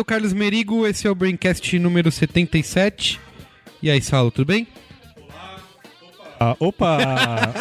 eu sou o Carlos Merigo, esse é o Braincast número 77. E aí, Saulo, tudo bem? Ah, opa!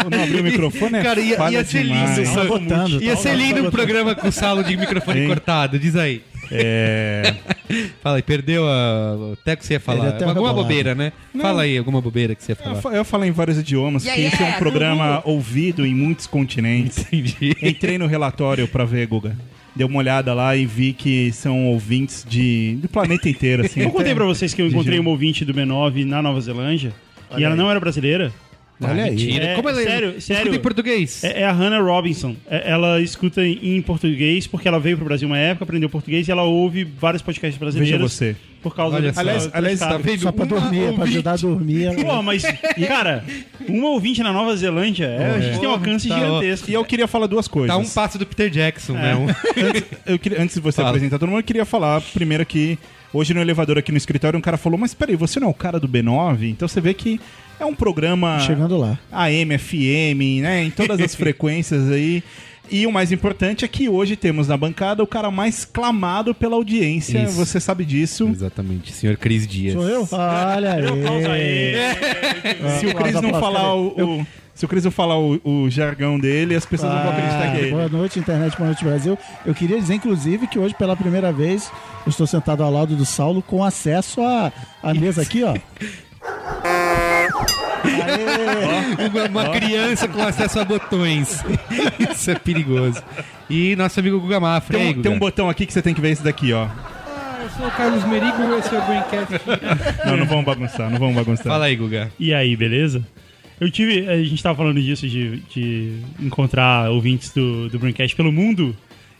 Não abriu o microfone? é Cara, ia, ia ser demais. lindo. Tá botando, ia tá ser botando. lindo um programa com o Saulo de microfone Hein? cortado, diz aí. É, Fala aí, perdeu a... o teco que você ia falar. Até Alguma rebolado. bobeira, né? Fala aí, alguma bobeira que você ia eu, falar. fa- eu falo em vários idiomas, que esse é um programa ouvido em muitos continentes. Entendi. Entrei no relatório pra ver, Guga. Dei uma olhada lá e vi que são ouvintes de, do planeta inteiro, assim. Eu contei pra vocês que eu encontrei uma ouvinte do B9 na Nova Zelândia e ela não era brasileira. Olha aí. Mentira. É, Como ela sério, escuta sério. em português? É, é a Hannah Robinson. É- ela escuta em, em português porque ela veio pro Brasil uma época, aprendeu português e ela ouve vários podcasts Veja brasileiros você. Por causa Olha só. Aliás- desse aliás, tá vendo? Só pra Uma dormir, pra ouvinte. ajudar a dormir. ela- Pô, mas, cara, uma ouvinte na Nova Zelândia, é, a gente tem um alcance Tá, ó. gigantesco. E eu queria falar duas coisas. Tá um passo do Peter Jackson, É. né? Um- Eu queria- antes de você Fala. apresentar todo mundo, eu queria falar primeiro que hoje no elevador aqui no escritório um cara falou, mas peraí, você não é o cara do B9? Então você vê que é um programa Chegando lá. AM, FM, né? Em todas as frequências aí. E o mais importante é que hoje temos na bancada o cara mais clamado pela audiência. Isso. Você sabe disso. Exatamente, senhor Cris Dias. Sou eu? Olha aí. Pausa aí. Se o Cris não falar o, se o Cris não falar o, o jargão dele, as pessoas não vão acreditar que é ele. Ah, Boa noite, internet, boa noite, Brasil. Eu queria dizer, inclusive, que hoje, pela primeira vez, eu estou sentado ao lado do Saulo com acesso à, à mesa aqui, ó. Uma, uma criança com acesso a botões. Isso é perigoso. E nosso amigo Guga Mafra. Tem aí, um, Guga? tem um botão aqui que você tem que ver esse daqui, ó. Ah, eu sou o Carlos Merigo, esse é o Braincast. Não, não vamos bagunçar, não vamos bagunçar. Fala aí, Guga. E aí, beleza? Eu tive. A gente tava falando disso, de, de encontrar ouvintes do, do Braincast pelo mundo.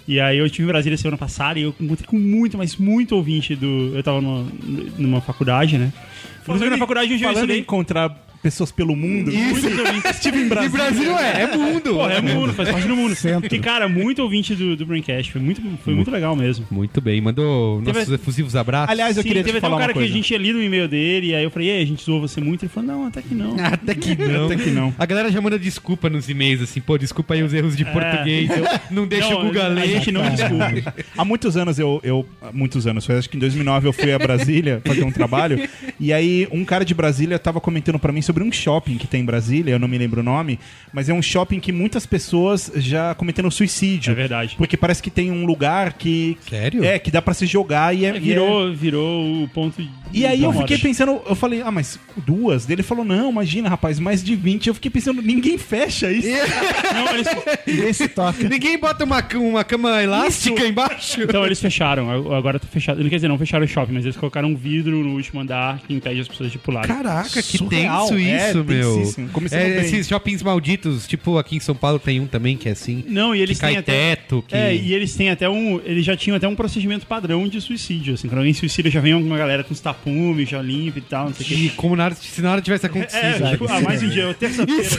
E aí eu estive em Brasília semana passada e eu encontrei com muito, mas muito ouvinte do. Eu tava numa, numa faculdade, né? Inclusive na faculdade onde eu falando em estudei. encontrar pessoas pelo mundo. Muitos ouvintes. Estive em E Brasília. Brasil é, é mundo. Pô, é mundo, faz parte do mundo. Centro. E, cara, muito ouvinte do, do Braincast. Foi muito, foi muito legal mesmo. Muito bem, mandou Teve- nossos efusivos abraços. Aliás, eu Sim, queria teve te até falar um cara que a gente tinha lido o e-mail dele, e aí eu falei, e aí, a gente zoou você muito? Ele falou, não, até que não. Até que não. Até que não. A galera já manda desculpa nos e-mails, assim, pô, desculpa aí os erros de português. Eu não deixa Não, o A ler. gente não desculpa. Há muitos anos eu, eu. há Muitos anos, foi acho que em 2009 eu fui a Brasília fazer um trabalho. E aí um cara de Brasília tava comentando pra mim sobre um shopping que tem em Brasília, eu não me lembro o nome, mas é um shopping que muitas pessoas já cometeram suicídio. É verdade. Porque parece que tem um lugar que. Sério? É, que dá pra se jogar e é. e é- Virou, virou o ponto de. E aí eu fiquei pensando, eu falei, ah, mas duas? Dele falou, não, imagina, rapaz, mais de 20. Eu fiquei pensando, ninguém fecha isso. Não, eles, Ninguém se toca. Ninguém bota uma, uma cama elástica embaixo? então eles fecharam. Agora tá fechado. Quer dizer, não fecharam o shopping, mas eles colocaram um vidro no último andar que impede as pessoas de pular. Caraca, que Surreal. tenso É, isso, meu. tensíssimo. Começando É, esses shoppings malditos, tipo aqui em São Paulo tem um também que é assim. Não, e eles que cai têm até. teto, que... É, e eles têm até um. Eles já tinham até um procedimento padrão de suicídio. Assim, quando alguém suicida, já vem uma galera com os tapumes, já limpa e tal, não sei o que como nada, se nada tivesse acontecido. É, tipo, ah, mais um dia, terça-feira.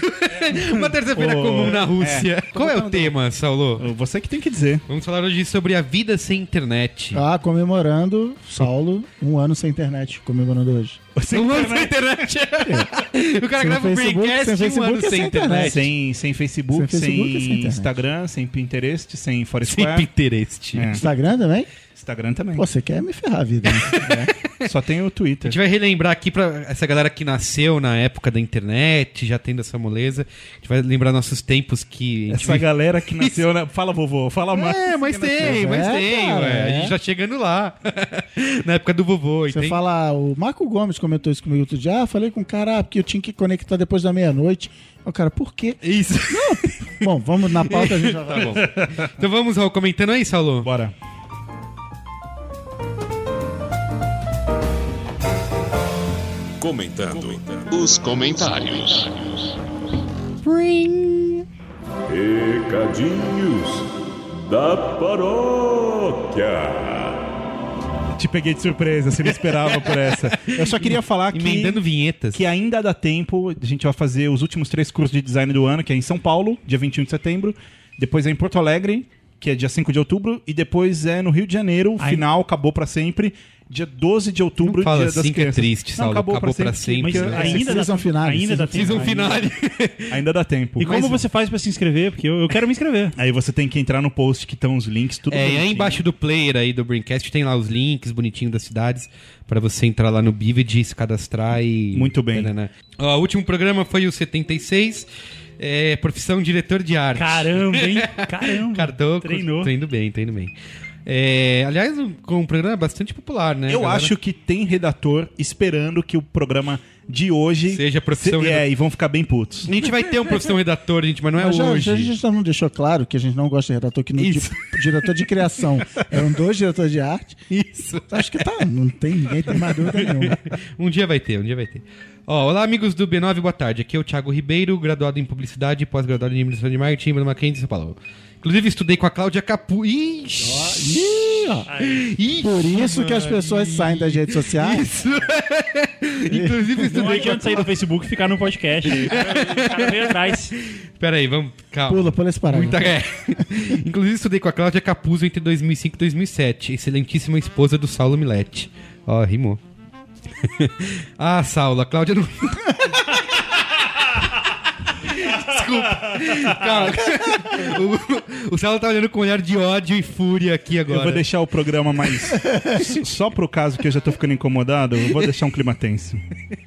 Uma terça-feira Ô, comum na Rússia. é. Qual é o tema, Saulo? Você que tem que dizer. Vamos falar hoje sobre a vida sem internet. Ah, comemorando, Saulo, um ano sem internet, comemorando hoje. um ano sem internet. o cara Sem grava um Facebook, Braincast sem um ano é sem sem internet. internet. Sem, sem Facebook, Sem sem, Facebook e sem. Instagram, sem Pinterest, sem Sem Foursquare. Pinterest. É. Instagram também? Instagram também. Pô, você quer me ferrar a vida, né? Só tem o A Twitter. gente vai relembrar aqui pra essa galera que nasceu na época da internet, já tendo essa moleza. A gente vai lembrar nossos tempos que. a Essa galera que nasceu na... Fala, vovô, fala mais. É, mas tem, mas É, tem, cara, ué. A é. gente tá chegando lá. Na época do vovô. Você tem- fala, o Marco Gomes comentou isso comigo outro dia. Ah, falei com o cara, ah, porque eu tinha que conectar depois da meia-noite. O cara, por quê? Isso. Bom, vamos na pauta, a gente já Tá vai. bom. Então vamos ao comentando aí, Saulo. Bora. Comentando os comentários. Recadinhos da paróquia. Te peguei de surpresa, você não esperava por essa. Eu só queria falar que, Emendando vinhetas. que ainda dá tempo. A gente vai fazer os últimos três cursos de design do ano, que é em São Paulo, dia 21 de setembro. Depois é em Porto Alegre, que é dia 5 de outubro. E depois é no Rio de Janeiro, o final, acabou pra sempre. Dia 12 de outubro, fala dia das assim que é crianças. triste, Saulo. Acabou pra sempre. Mas porque ainda dá, season finale, ainda dá tempo. Season finale. ainda dá tempo. E como Mas- você faz pra se inscrever? Porque eu, eu quero me inscrever. Aí você tem que entrar no post que estão os links, tudo É, e aí bonitinho. embaixo do player aí do Braincast tem lá os links bonitinhos das cidades pra você entrar lá no Bivid, se cadastrar e... Muito bem. Ó, o último programa foi o 76, é, profissão diretor de arte. Caramba, hein? Caramba. Cartoco. Treinou. Tô indo bem, tô indo bem. É, aliás, um, um programa bastante popular, né? Eu galera? acho que tem redator esperando que o programa de hoje Seja profissão se- redator. É, e vão ficar bem putos. A gente vai ter um profissão redator, gente, mas não é Mas já, hoje. já a gente já não deixou claro que a gente não gosta de redator, que no Isso. di- diretor de criação eram dois diretores de arte. Isso. Acho que tá, não tem ninguém tem mais dúvida nenhuma. Um dia vai ter, um dia vai ter. Ó, olá, amigos do B9, boa tarde. Aqui é o Thiago Ribeiro, graduado em Publicidade e pós-graduado em Administração de Marketing do Mackenzie, São Paulo. Inclusive, estudei com a Cláudia Capu. Ixi! Ixi, Por isso que as pessoas saem das redes sociais. Isso! Inclusive, Não estudei com a adianta sair do Facebook e ficar no podcast. O cara veio atrás. Pera aí, vamos. Calma. Pula, pula esse parágrafo. Muita é. Inclusive, estudei com a Cláudia Capuzzo entre 2005 e 2007. Excelentíssima esposa do Saulo Milete. Ó, rimou. ah, Saulo, a Cláudia não. Desculpa. Calma. O, o Saulo tá olhando com um olhar de ódio e fúria aqui agora. Eu vou deixar o programa mais. Só pro caso que eu já tô ficando incomodado, eu vou deixar um clima tenso.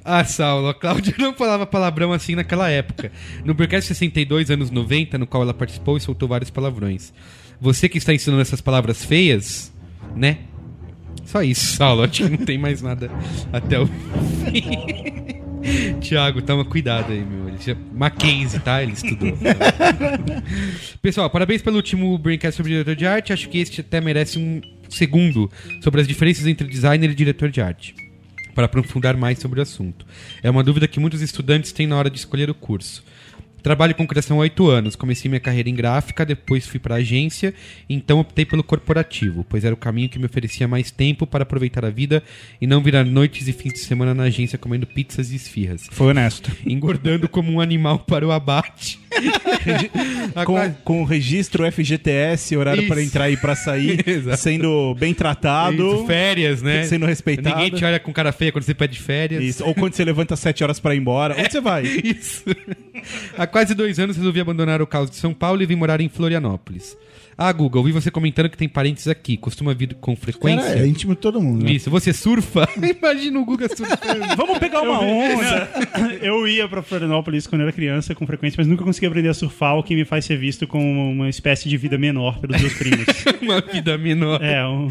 Ah, Saulo, a Cláudia não falava palavrão assim naquela época. No Burcast 62, anos 90, no qual ela participou e soltou vários palavrões. Você que está ensinando essas palavras feias, né? Só isso, Saulo. Acho que não tem mais nada até o fim. Tiago, toma cuidado aí, meu. Ele já... Mackenzie, tá? Ele estudou. Pessoal, parabéns pelo último Braincast sobre diretor de arte. Acho que este até merece um segundo sobre as diferenças entre designer e diretor de arte para aprofundar mais sobre o assunto. É uma dúvida que muitos estudantes têm na hora de escolher o curso. Trabalho com criação há oito anos. Comecei minha carreira em gráfica, depois fui para agência, então optei pelo corporativo, pois era o caminho que me oferecia mais tempo para aproveitar a vida e não virar noites e fins de semana na agência comendo pizzas e esfirras, Foi honesto. engordando como um animal para o abate. Com, com o registro FGTS, horário para entrar e para sair, sendo bem tratado. Isso, férias, né? sendo respeitado. Ninguém te olha com cara feia quando você pede férias. Isso. Ou quando você levanta às 7 horas para ir embora. Onde você vai? Isso. Há quase dois anos resolvi abandonar o caos de São Paulo e vim morar em Florianópolis. Ah, Google, ouvi você comentando que tem parentes aqui. Costuma vir com frequência? Cara, é íntimo de todo mundo. Né? Isso. Você surfa? Imagina o Guga surfando. Vamos pegar uma onda. Eu ia pra Florianópolis quando eu era criança com frequência, mas nunca consegui aprender a surfar, o que me faz ser visto como uma espécie de vida menor pelos meus primos. Uma vida menor. É, um,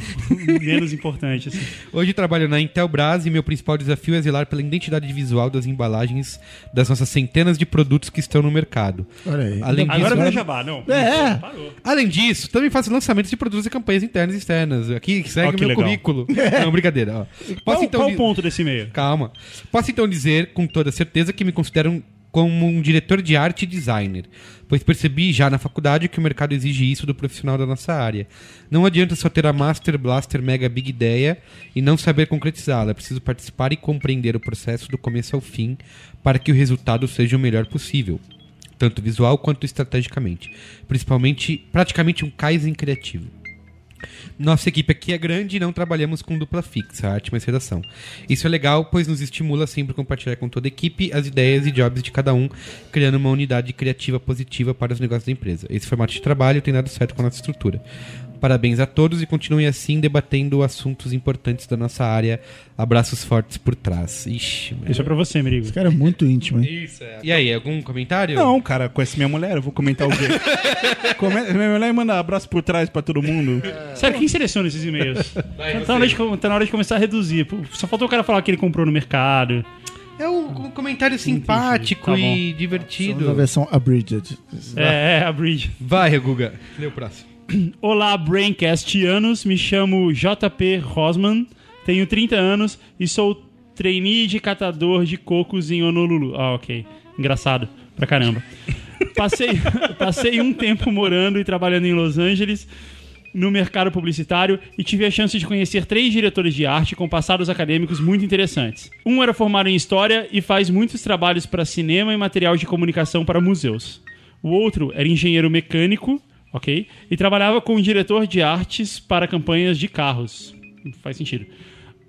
menos importante, assim. Hoje trabalho na Intelbras e meu principal desafio é zelar pela identidade visual das embalagens das nossas centenas de produtos que estão no mercado. Olha aí. Além disso, Agora virou jabá, não. É. Parou. Além disso, também faço lançamentos de produtos e campanhas internas e externas. Aqui segue o meu legal. currículo. Não, brincadeira. Ó. Qual, Posso então qual o ponto desse e-mail? Calma. Posso então dizer com toda certeza que me considero um- como um diretor de arte e designer, pois percebi já na faculdade que o mercado exige isso do profissional da nossa área. Não adianta só ter a Master Blaster Mega Big Ideia e não saber concretizá-la. É preciso participar e compreender o processo do começo ao fim para que o resultado seja o melhor possível, tanto visual quanto estrategicamente. Principalmente, praticamente um Kaizen criativo. Nossa equipe aqui é grande e não trabalhamos com dupla fixa, arte mais redação. Isso é legal, pois nos estimula sempre a compartilhar com toda a equipe as ideias e jobs de cada um, criando uma unidade criativa positiva para os negócios da empresa. Esse formato de trabalho tem dado certo com a nossa estrutura. Parabéns a todos e continuem assim debatendo assuntos importantes da nossa área. Abraços fortes por trás. Ixi, mano. Isso é pra você, Merigo. Esse cara é muito íntimo, hein? Isso é. E aí, algum comentário? Não, cara, conhece minha mulher, eu vou comentar o quê? Come- Minha mulher manda abraço por trás pra todo mundo. Sério, quem seleciona esses e-mails? Vai, tá, na hora de, tá na hora de começar a reduzir. Só faltou o cara falar que ele comprou no mercado. É um, comentário simpático Tá bom. e Somos na divertido. versão abridged. É, é, a Bridge. Vai, Guga. Lê o próximo. Olá, Braincastianos. Me chamo JP Rosman, tenho 30 anos e sou trainee de catador de cocos em Honolulu. Ah, ok. Engraçado pra caramba. Passei, passei um tempo morando e trabalhando em Los Angeles no mercado publicitário e tive a chance de conhecer três diretores de arte com passados acadêmicos muito interessantes. Um era formado em História e faz muitos trabalhos para cinema e material de comunicação para museus. O outro era engenheiro mecânico, ok? E trabalhava como diretor de artes para campanhas de carros. Faz sentido.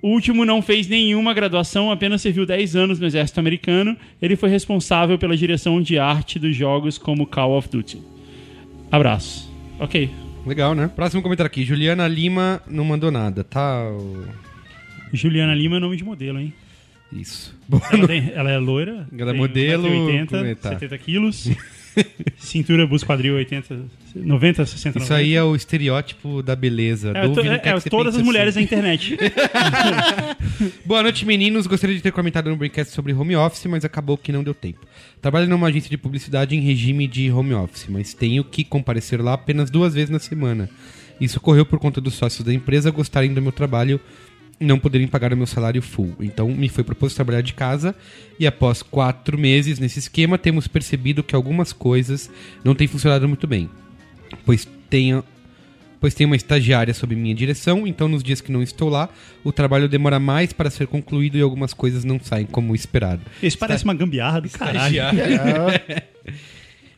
O último não fez nenhuma graduação, apenas serviu 10 anos no exército americano. Ele foi responsável pela direção de arte dos jogos como Call of Duty. Abraço. Ok. Legal, né? Próximo comentário aqui. Juliana Lima não mandou nada, tá? Juliana Lima é nome de modelo, hein? Isso. Ela, tem- ela é loira. Ela é modelo, 1,80m, como é, tá. 70 quilos. Cintura, busto, quadril, 80, 90, 60, Isso aí é o estereótipo da beleza. É, Dove é, é todas as mulheres assim. da internet. Boa noite, meninos. Gostaria de ter comentado no Braincast sobre home office, mas acabou que não deu tempo. Trabalho numa agência de publicidade em regime de home office, mas tenho que comparecer lá apenas duas vezes na semana. Isso ocorreu por conta dos sócios da empresa gostarem do meu trabalho não poderem pagar o meu salário full. Então me foi proposto trabalhar de casa e após quatro meses nesse esquema temos percebido que algumas coisas não têm funcionado muito bem. Pois tenho pois tem uma estagiária sob minha direção, então nos dias que não estou lá, o trabalho demora mais para ser concluído e algumas coisas não saem como esperado. Isso parece uma gambiarra do caralho.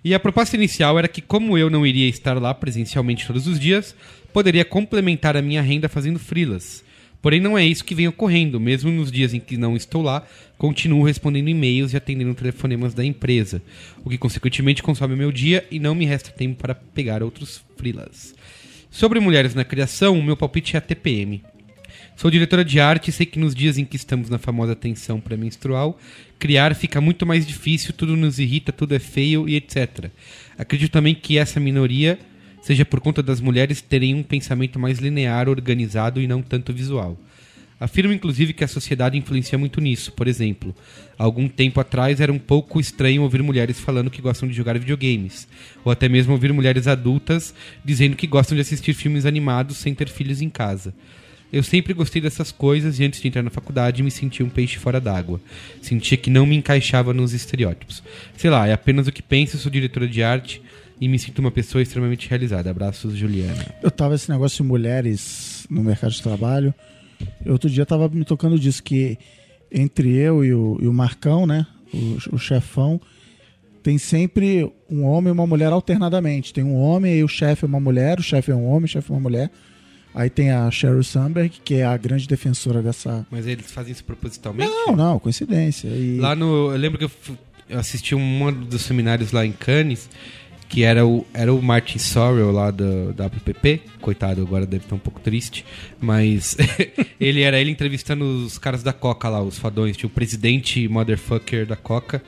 E a proposta inicial era que, como eu não iria estar lá presencialmente todos os dias, poderia complementar a minha renda fazendo frilas. Porém, não é isso que vem ocorrendo. Mesmo nos dias em que não estou lá, continuo respondendo e-mails e atendendo telefonemas da empresa, o que consequentemente consome meu dia e não me resta tempo para pegar outros frilas. Sobre mulheres na criação, meu palpite é a TPM. Sou diretora de arte e sei que nos dias em que estamos na famosa tensão pré-menstrual, criar fica muito mais difícil, tudo nos irrita, tudo é feio e etc. Acredito também que essa minoria seja por conta das mulheres terem um pensamento mais linear, organizado e não tanto visual. Afirmo inclusive que a sociedade influencia muito nisso. Por exemplo, algum tempo atrás era um pouco estranho ouvir mulheres falando que gostam de jogar videogames, ou até mesmo ouvir mulheres adultas dizendo que gostam de assistir filmes animados sem ter filhos em casa. Eu sempre gostei dessas coisas e antes de entrar na faculdade me sentia um peixe fora d'água. Sentia que não me encaixava nos estereótipos. Sei lá, é apenas o que penso, sou diretora de arte e me sinto uma pessoa extremamente realizada. Abraços, Juliana. Eu tava esse negócio de mulheres no mercado de trabalho. Outro dia tava me tocando disso, que entre eu e o, e o Marcão, né? O, o chefão, tem sempre um homem e uma mulher alternadamente. Tem um homem e o chefe é uma mulher, o chefe é um homem, o chefe é uma mulher. Aí tem a Sheryl Sandberg, que é a grande defensora dessa. Mas eles fazem isso propositalmente? Não, não, coincidência. E... Lá no. Eu lembro que eu, eu assisti um dos seminários lá em Cannes, que era o, era o Martin Sorrell lá do, da APP. Coitado, agora deve estar um pouco triste. Mas ele era ele entrevistando os caras da Coca lá, os fadões. Tinha o presidente motherfucker da Coca.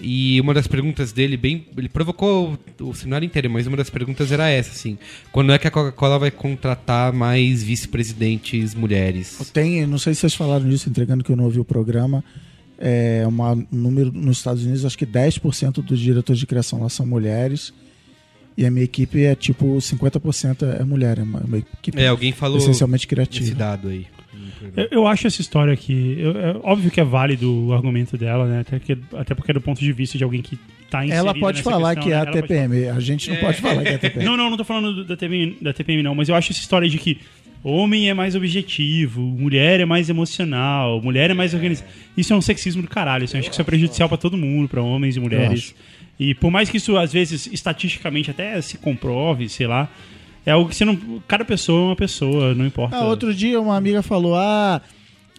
E uma das perguntas dele, bem. Ele provocou o, o seminário inteiro, mas uma das perguntas era essa, assim. Quando é que a Coca-Cola vai contratar mais vice-presidentes mulheres? Tem, não sei se vocês falaram disso, entregando que eu não ouvi o programa. É uma, um número nos Estados Unidos, acho que 10% dos diretores de criação lá são mulheres. E a minha equipe é tipo 50% é mulher, é uma, uma equipe É, alguém falou essencialmente esse criativa. dado aí. Eu, eu acho essa história aqui. eu- é óbvio que é válido o argumento dela, né? Até, que, até porque é do ponto de vista de alguém que tá inserida Ela pode nessa falar questão, que é né? a TPM, a gente não pode falar que é a TPM. Não, não, não tô falando do- da TPM, da TPM, não, mas eu acho essa história de que homem é mais objetivo, mulher é mais emocional, mulher é mais organizada. Isso é um sexismo do caralho. Isso, eu acho que isso é prejudicial pra todo mundo, pra homens e mulheres. E por mais que isso, às vezes, estatisticamente até se comprove, sei lá, é algo que você não. Cada pessoa é uma pessoa, não importa. Ah, outro dia uma amiga falou: Ah,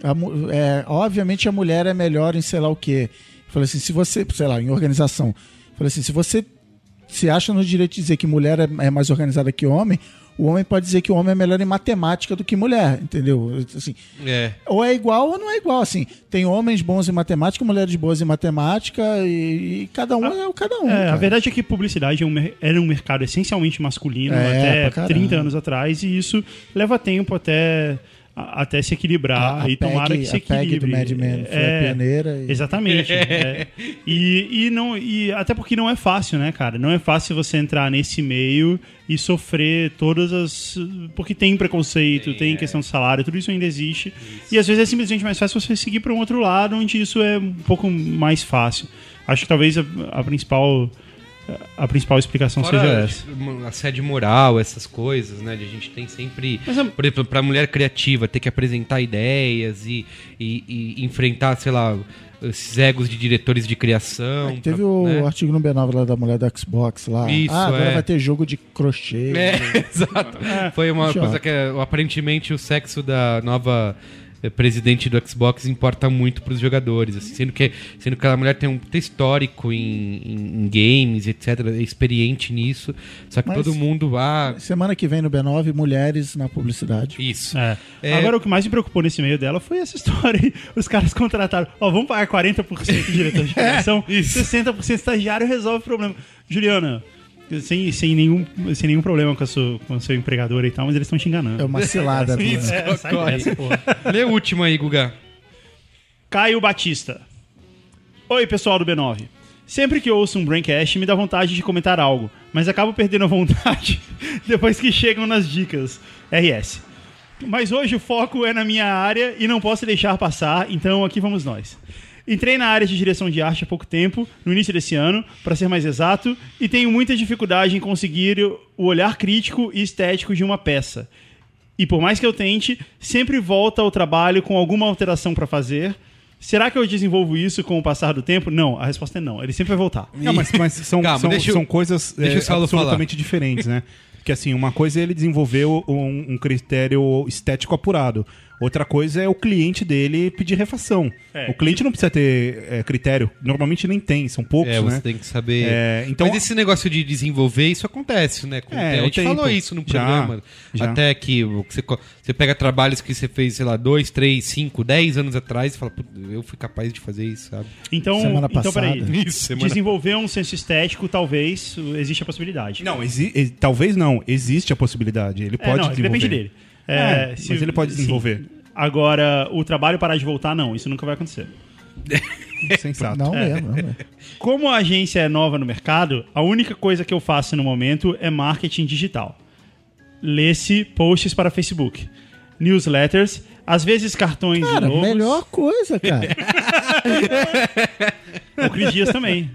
a é, obviamente a mulher é melhor em sei lá o quê. Falei assim: se você, sei lá, em organização. Falei assim: se você se acha no direito de dizer que mulher é, é mais organizada que homem, o homem pode dizer que o homem é melhor em matemática do que mulher, entendeu? Assim, É. ou é igual ou não é igual. Assim, tem homens bons em matemática, mulheres boas em matemática e, e cada um é o cada um. É, a verdade é que publicidade é um era um mercado essencialmente masculino É, até pra caramba. 30 anos atrás e isso leva tempo até, a- até se equilibrar A- a e tomara PEG que se a PEG equilibre. do Mad Men foi a pioneira e- Exatamente. é. E, e, não, e até porque não é fácil, né, cara? Não é fácil você entrar nesse meio e sofrer todas as... Porque tem preconceito, tem questão de salário, tudo isso ainda existe. E às vezes é simplesmente mais fácil você seguir para um outro lado onde isso é um pouco mais fácil. Acho que talvez a, a principal... A principal explicação seja Fora essa. tipo, assédio moral, essas coisas, né? De a gente tem sempre. Mas a- Por exemplo, pra mulher criativa, ter que apresentar ideias e, e- e enfrentar, sei lá, esses egos de diretores de criação. É teve pra- o né? artigo no B9 lá da mulher do Xbox lá. Isso, ah, agora é. vai ter jogo de crochê. É, exato. Foi uma Choque. coisa que é, aparentemente o sexo da nova é, presidente do Xbox importa muito pros jogadores, assim, sendo que sendo que aquela mulher tem um puta histórico em, em- em games, etc, é experiente nisso, só que Mas- todo mundo ah, Semana que vem no B9, mulheres na publicidade. isso. É. É. Agora, o que mais me preocupou nesse meio dela foi essa história aí. Os caras contrataram, ó, vamos pagar 40% de diretor de criação, 60% estagiário resolve o problema. Juliana, sem, sem, nenhum, sem nenhum problema com a sua, com a sua empregadora e tal, mas eles estão te enganando. É uma cilada. né? Isso. É, sai Corre. dessa, porra. Lê o último aí, Guga. Caio Batista. Oi, pessoal do B9. Sempre que ouço um Braincast, me dá vontade de comentar algo, mas acabo perdendo a vontade depois que chegam nas dicas. RS. Mas hoje o foco é na minha área e não posso deixar passar, então aqui vamos nós. Entrei na área de direção de arte há pouco tempo, no início desse ano, para ser mais exato, e tenho muita dificuldade em conseguir o olhar crítico e estético de uma peça. E por mais que eu tente, sempre volta ao trabalho com alguma alteração para fazer. Será que eu desenvolvo isso com o passar do tempo? Não, a resposta é não. Ele sempre vai voltar. Não, mas, mas são, Calma, são, deixa eu- são coisas deixa é, absolutamente diferentes, né? Que assim, uma coisa é ele desenvolveu um, um critério estético apurado. Outra coisa é o cliente dele pedir refação. É. O cliente não precisa ter é, critério. Normalmente nem tem, são poucos, É, você né? tem que saber. É, então- Mas esse negócio de desenvolver, isso acontece, né? Com o É, tempo. a gente falou isso no Já, programa. já. Até que você, você pega trabalhos que você fez, sei lá, dois, três, cinco, dez anos atrás e fala, "Putz, eu fui capaz de fazer isso, sabe? Então, Semana então peraí. passada. Isso, semana- Desenvolver um senso estético, talvez, existe a possibilidade. Não, exi- talvez não. Existe a possibilidade. Ele É, pode não, desenvolver. depende dele. É, se- mas ele pode sim. Agora, o trabalho parar de voltar, não. Isso nunca vai acontecer. Sensato. Não mesmo, não mesmo. Como a agência é nova no mercado, a única coisa que eu faço no momento é marketing digital. Lê-se posts para Facebook, newsletters, às vezes cartões Cara, e logos. melhor coisa, cara. O Cris Dias também.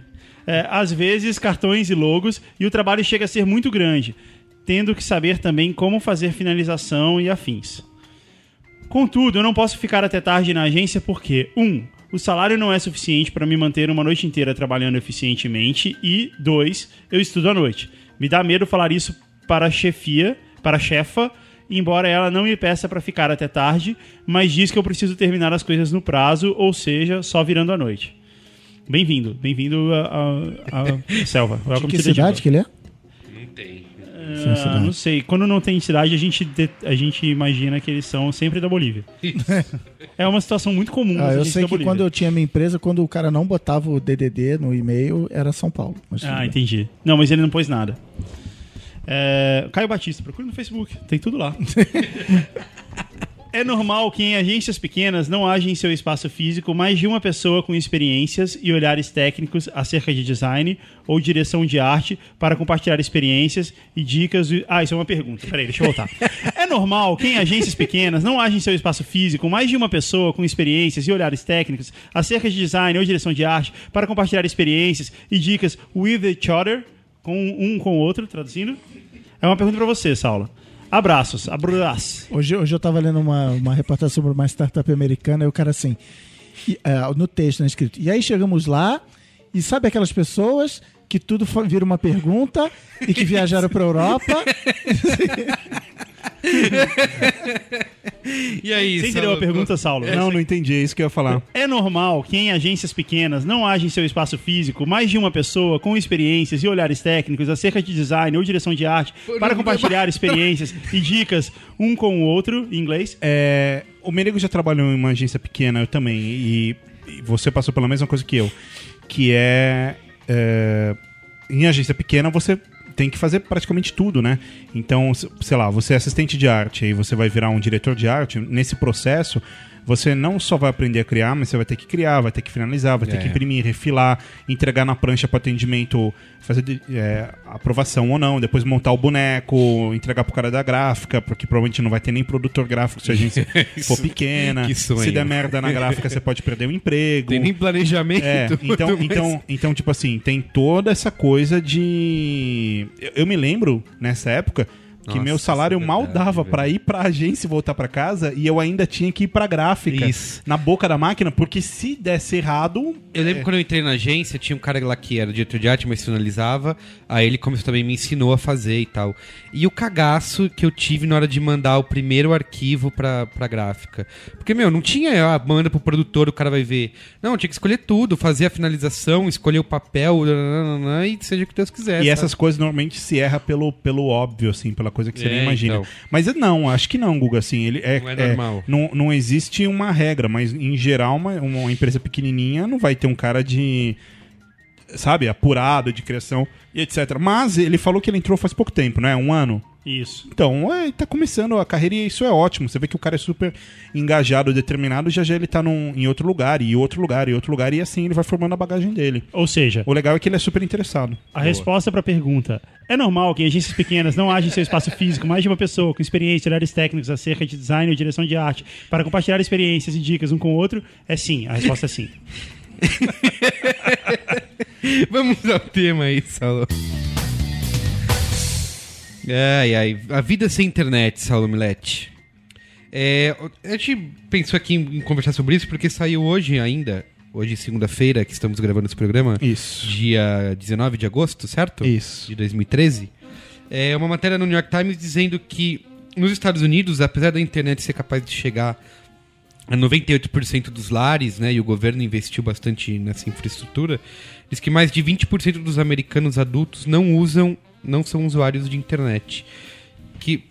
É, às vezes, cartões e logos, e o trabalho chega a ser muito grande, tendo que saber também como fazer finalização e afins. Contudo, eu não posso ficar até tarde na agência porque, um, o salário não é suficiente para me manter uma noite inteira trabalhando eficientemente e, dois, eu estudo à noite. Me dá medo falar isso para a chefia, para a chefa, embora ela não me peça para ficar até tarde, mas diz que eu preciso terminar as coisas no prazo, ou seja, só virando a noite. Bem-vindo, bem-vindo à à- à selva. Welcome Que to the cidade que ele é? Ah, cidade. não sei. Quando não tem cidade, a gente, de- a gente imagina que eles são sempre da Bolívia. É uma situação muito comum. Ah, eu sei da que Bolívia. quando eu tinha minha empresa, quando o cara não botava o DDD no e-mail, era São Paulo. Mas tudo Ah, bem. entendi. Não, mas ele não pôs nada. É, Caio Batista, procura no Facebook. Tem tudo lá. É normal que em agências pequenas não haja em seu espaço físico mais de uma pessoa com experiências e olhares técnicos acerca de design ou direção de arte para compartilhar experiências e dicas. Ah, isso é uma pergunta. Peraí, deixa eu voltar. É normal que em agências pequenas não haja em seu espaço físico mais de uma pessoa com experiências e olhares técnicos acerca de design ou direção de arte para compartilhar experiências e dicas with each other, com um com o outro, traduzindo? É uma pergunta para você, Saulo. Abraços, abraços. Hoje, hoje eu tava lendo uma, uma reportagem sobre uma startup americana e o cara assim, e, é, no texto, né, escrito. E aí chegamos lá e sabe aquelas pessoas que tudo vira uma pergunta e que viajaram pra Europa. E aí, Você entendeu a pergunta, Saulo? Não, não entendi. É isso que eu ia falar. É normal que em agências pequenas não haja em seu espaço físico mais de uma pessoa com experiências e olhares técnicos acerca de design ou direção de arte para compartilhar experiências e dicas um com o outro, em inglês? É, o Merigo já trabalhou em uma agência pequena, eu também, e, e você passou pela mesma coisa que eu, que é, é, em agência pequena você tem que fazer praticamente tudo, né? Então, sei lá, você é assistente de arte, aí você vai virar um diretor de arte, nesse processo você não só vai aprender a criar, mas você vai ter que criar, vai ter que finalizar, vai ter É. que imprimir, refilar, entregar na prancha para atendimento, fazer é, aprovação ou não, depois montar o boneco, entregar pro cara da gráfica, porque provavelmente não vai ter nem produtor gráfico se a agência for pequena. Se der merda na gráfica, você pode perder o emprego. Tem nem planejamento. É, então, então, então, tipo assim, tem toda essa coisa de. Eu, eu me lembro, nessa época, que Nossa, meu salário é mal verdade, dava velho. pra ir pra agência e voltar pra casa e eu ainda tinha que ir pra gráfica Isso. na boca da máquina, porque se desse errado. Eu lembro quando eu entrei na agência, tinha um cara lá que era diretor de arte, mas finalizava. Aí ele começou também me ensinou a fazer e tal. E o cagaço que eu tive na hora de mandar o primeiro arquivo pra, pra gráfica. Porque, meu, não tinha, ah, manda pro produtor, o cara vai ver. Não, tinha que escolher tudo, fazer a finalização, escolher o papel, e seja o que Deus quiser. E sabe? essas coisas normalmente se erra pelo, pelo óbvio, assim, pela coisa que você É, nem imagina. então. Mas não, acho que não, Guga, assim, ele é, Não é normal. não, não existe uma regra, mas em geral uma, uma empresa pequenininha não vai ter um cara de sabe, apurado de criação e etc. Mas ele falou que ele entrou faz pouco tempo, né? Um ano. Isso. Então, é, tá começando a carreira e isso é ótimo. Você vê que o cara é super engajado, determinado, já já ele tá num, em outro lugar, e outro lugar, e outro lugar, e assim ele vai formando a bagagem dele. Ou seja, O legal é que ele é super interessado. a resposta para a pergunta: é normal que em agências pequenas não haja em seu espaço físico mais de uma pessoa com experiência em áreas técnicas acerca de design ou direção de arte para compartilhar experiências e dicas um com o outro? É sim, a resposta é sim. Vamos ao tema aí, Saulo. Ai, ai. A vida sem internet, Saulo Milete. É, a gente pensou aqui em, em conversar sobre isso porque saiu hoje ainda, hoje segunda-feira, que estamos gravando esse programa, Isso. dia 19 de agosto, certo? Isso. De 2013. É uma matéria no New York Times dizendo que nos Estados Unidos, apesar da internet ser capaz de chegar a 98% dos lares, né, e o governo investiu bastante nessa infraestrutura, diz que mais de 20% dos americanos adultos não usam, não são usuários de internet. Que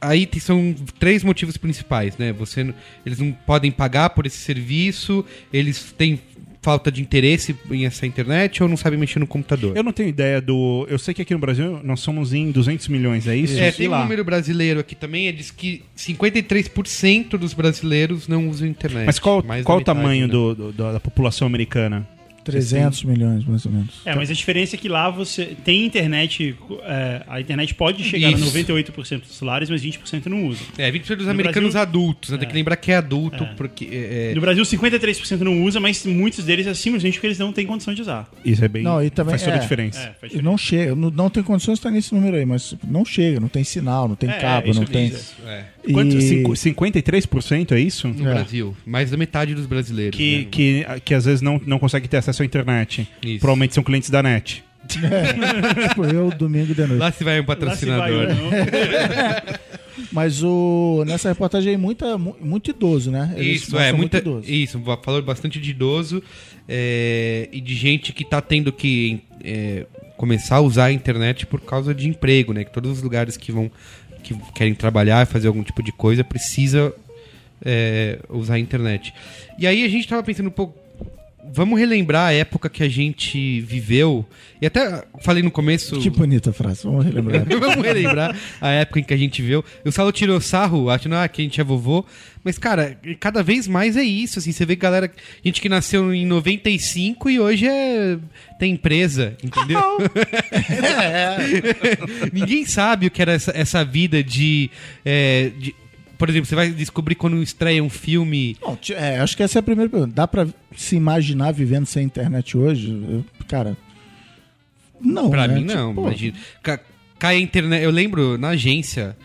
aí tem- são três motivos principais, né? Você, eles não podem pagar por esse serviço, eles têm falta de interesse em essa internet ou não sabem mexer no computador. Eu não tenho ideia do. Eu sei que aqui no Brasil nós somos em 200 milhões, é isso? É, Sei tem um lá. número brasileiro aqui também, é diz que 53% dos brasileiros não usam internet. Mas qual, Mais da qual o metade, tamanho né? do, do- da população americana? 300 milhões, mais ou menos. É, mas a diferença é que lá você tem internet, é, a internet pode chegar Isso. a 98% dos lares, mas 20% não usa. É, 20% dos No americanos Brasil- adultos, né? Tem que lembrar que é adulto, É. porque... é, é, No Brasil, 53% não usa, mas muitos deles é simplesmente porque eles não têm condição de usar. Isso é bem. Não, e também faz toda a é- diferença. É, faz E diferença. não chega, não, não tem condições de estar nesse número aí, mas não chega, não tem sinal, não tem É, cabo, isso não tem. diz. é, Quanto? E- Cinco- 53% é isso? no É. Brasil. Mais da metade dos brasileiros. Que, né? que, que às vezes não, não consegue ter acesso à internet. Isso. Provavelmente são clientes da net. tipo, eu domingo de noite. Lá se vai um Lá se vai, patrocinador. não. Mas o nessa reportagem aí muita, mu- muito idoso, né? Eles Isso, é, muita, muito idoso. isso, falou bastante de idoso é, e de gente que tá tendo que é, começar a usar a internet por causa de emprego, né? Que todos os lugares que vão que querem trabalhar, fazer algum tipo de coisa, precisa é, usar a internet. E aí a gente tava pensando um pouco. Vamos relembrar a época que a gente viveu. E até falei no começo. Que bonita frase, vamos relembrar. Vamos relembrar a época em que a gente viu. O Saulo tirou sarro, achando ah, que a gente é vovô. Mas, cara, cada vez mais é isso. Assim, você vê galera, gente que nasceu em 95 e hoje é, tem empresa, entendeu? Ninguém sabe o que era essa, essa vida de, é, de- Por exemplo, você vai descobrir quando estreia um filme. Não, ti- é, acho que essa é a primeira pergunta. Dá pra se imaginar vivendo sem internet hoje? Eu- cara, não. Pra né? mim, não. Tipo, Imagina. Ca- Cai a internet. Eu lembro na agência.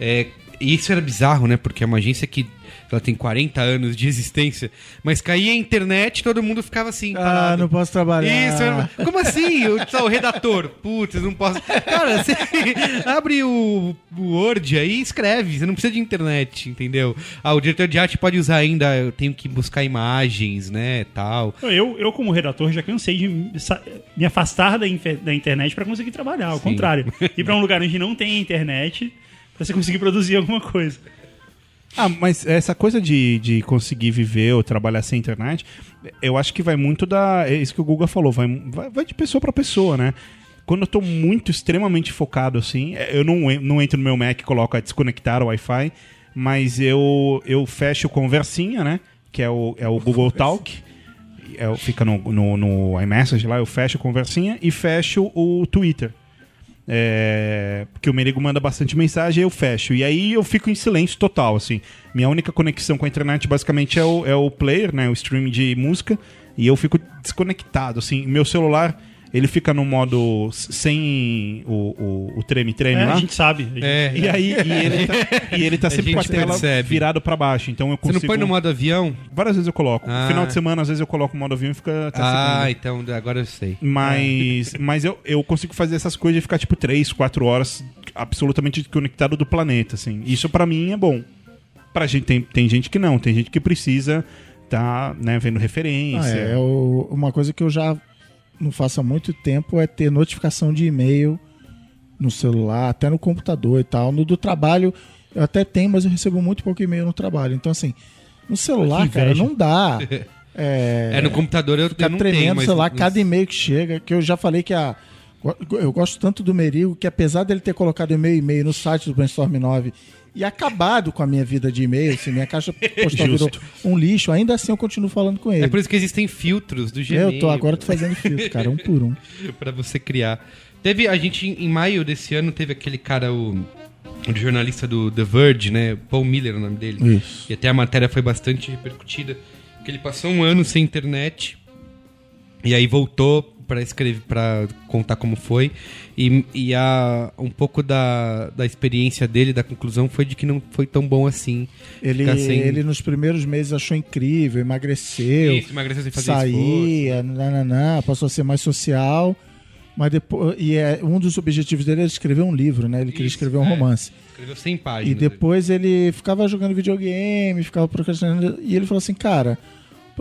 é, e isso era bizarro, né? Porque é uma agência que ela tem 40 anos de existência. Mas caía a internet todo mundo ficava assim. Ah, parado. não posso trabalhar. Isso, como assim? O, tá, o redator, putz, não posso. Cara, você abre o, o Word aí e escreve, você não precisa de internet, entendeu? Ah, o diretor de arte pode usar ainda, eu tenho que buscar imagens, né, tal. Eu, eu, como redator, já cansei de me afastar da, da internet pra conseguir trabalhar. Ao Sim. contrário, ir pra um lugar onde não tem internet pra você conseguir produzir alguma coisa. Ah, mas essa coisa de, de conseguir viver ou trabalhar sem internet, eu acho que vai muito da. É isso que o Google falou, vai, vai, vai de pessoa pra pessoa, né? Quando eu tô muito, extremamente focado assim, é, eu não, não entro no meu Mac e coloco a desconectar o Wi-Fi, mas eu, eu fecho conversinha, né? Que é o, é o Google Talk. É, fica no, no, no iMessage lá, eu fecho conversinha e fecho o Twitter. É, porque o Merigo manda bastante mensagem eu fecho. E aí eu fico em silêncio total, assim. Minha única conexão com a internet basicamente é o, é o player, né? O stream de música. E eu fico desconectado, assim. Meu celular ele fica no modo sem o, o, o treme-treme É, lá. a gente sabe. A gente- É. E aí, e ele tá, e ele tá sempre com a tela percebe. virado pra baixo. Então eu Você consigo. não põe no modo avião? Várias vezes eu coloco. Ah. Final de semana, às vezes eu coloco o modo avião e fica até Ah, segunda. então agora eu sei. Mas, mas eu, eu consigo fazer essas coisas de ficar tipo 3, 4 horas absolutamente desconectado do planeta, assim. Isso pra mim é bom. Pra gente tem, tem gente que não, tem gente que precisa tá, né, vendo Ah, referência. é, o- uma coisa que eu já não faço há muito tempo é ter notificação de e-mail no celular, até no computador e tal. No do trabalho eu até tenho, mas eu recebo muito pouco e-mail no trabalho. Então, assim, no celular, cara, não dá. É, É, no computador eu, eu não tremendo tenho, mas... celular mas- cada e-mail que chega, que eu já falei que a. Eu gosto tanto do Merigo que apesar dele ter colocado e-mail e-mail no site do Brainstorm 9 e acabado com a minha vida de e-mail, assim, minha caixa postal virou um lixo, ainda assim eu continuo falando com ele. É por isso que existem filtros do Gmail. Eu tô agora tô fazendo filtro, cara, um por um. pra você criar. Teve, a gente, em maio desse ano, teve aquele cara, o, o jornalista do The Verge, né? Paul Miller é o nome dele. Isso. E até a matéria foi bastante repercutida. Que ele passou um ano sem internet. E aí voltou pra escrever, para contar como foi. E, e a, um pouco da, da experiência dele, da conclusão, foi de que não foi tão bom assim. Ele, sem- ele nos primeiros meses achou incrível, emagreceu, Isso, emagreceu sem fazer esforço. saía, nananã, passou a ser mais social. Mas depois, e é, um dos objetivos dele era escrever um livro, né? Ele queria Isso, escrever um é. romance. Escreveu 100 páginas. E depois ele ficava jogando videogame, ficava procrastinando. E ele falou assim, cara,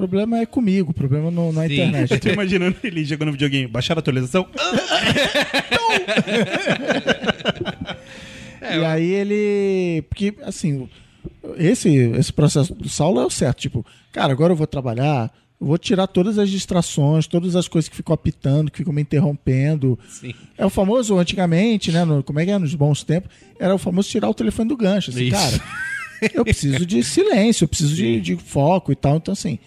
problema é comigo, o problema não, não é a Sim. internet. Eu tô imaginando ele jogando videogame, baixar a atualização. É, e eu- aí ele. Porque, assim, esse, esse processo do Saulo é o certo. Tipo, cara, agora eu vou trabalhar, eu vou tirar todas as distrações, todas as coisas que ficam apitando, que ficam me interrompendo. Sim. É o famoso, antigamente, né? no- como é que é? Nos bons tempos, era o famoso tirar o telefone do gancho. Assim, Isso. cara, eu preciso de silêncio, eu preciso de, de foco e tal. Então, assim,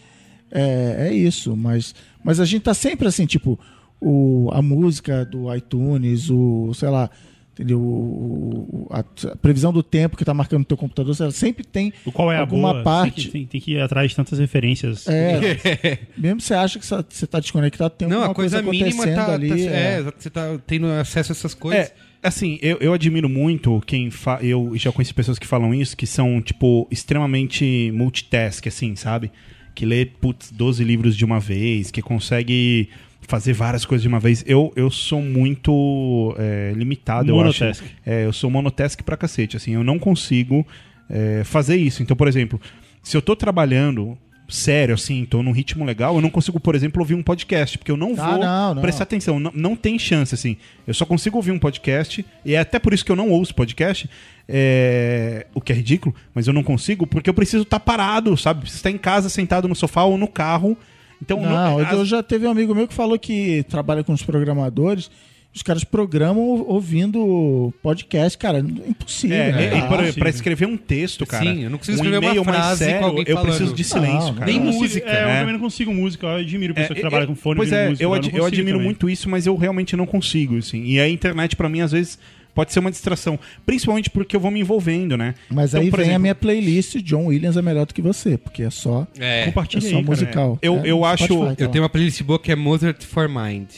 é, é isso. Mas, mas a gente tá sempre assim, tipo, o, a música do iTunes, o, sei lá, entendeu? O, o- a, a previsão do tempo que tá marcando no teu computador, ela sempre tem O qual é a alguma boa? parte. Tem que, tem, tem que ir atrás de tantas referências. É, mesmo você acha que você tá desconectado, tem Não, alguma a coisa, coisa mínima acontecendo tá, ali. tá- é. é, você tá tendo acesso a essas coisas. É, assim, eu, eu admiro muito quem fa... Eu já conheci pessoas que falam isso, que são, tipo, extremamente multitask, assim, sabe? Que lê, putz, 12 livros de uma vez, que consegue fazer várias coisas de uma vez. Eu, eu sou muito é, limitado, eu acho. É, eu sou monotask pra cacete, assim, eu não consigo é, fazer isso. Então, por exemplo, se eu tô trabalhando sério, assim, tô num ritmo legal, eu não consigo, por exemplo, ouvir um podcast, porque eu não Ah, vou não, não. prestar atenção, não, não tem chance, assim. Eu só consigo ouvir um podcast, e é até por isso que eu não ouço podcast, é, o que é ridículo, mas eu não consigo, porque eu preciso estar parado, sabe? Preciso estar em casa, sentado no sofá ou no carro. Então, Não, as- eu já teve um amigo meu que falou que trabalha com os programadores. Os caras programam ouvindo podcast, cara, é impossível. É, né? é, pra escrever um texto, cara. Sim, eu não consigo um escrever uma frase com sério, alguém eu falando. preciso de silêncio, Não, cara. Nem música, É, né? eu também não consigo música. Eu admiro pessoa que É, trabalha eu- com fone Pois de é, música. eu, ad- eu admiro também. muito isso, mas eu realmente não consigo, assim. E a internet, pra mim, às vezes, pode ser uma distração. Principalmente porque eu vou me envolvendo, né? Mas Então, aí por vem a exemplo, minha playlist John Williams é melhor do que você, porque é só, É. é só aí, cara. musical. Eu- É, eu acho- Spotify, tá Eu tenho uma playlist boa que é Mozart for Mind.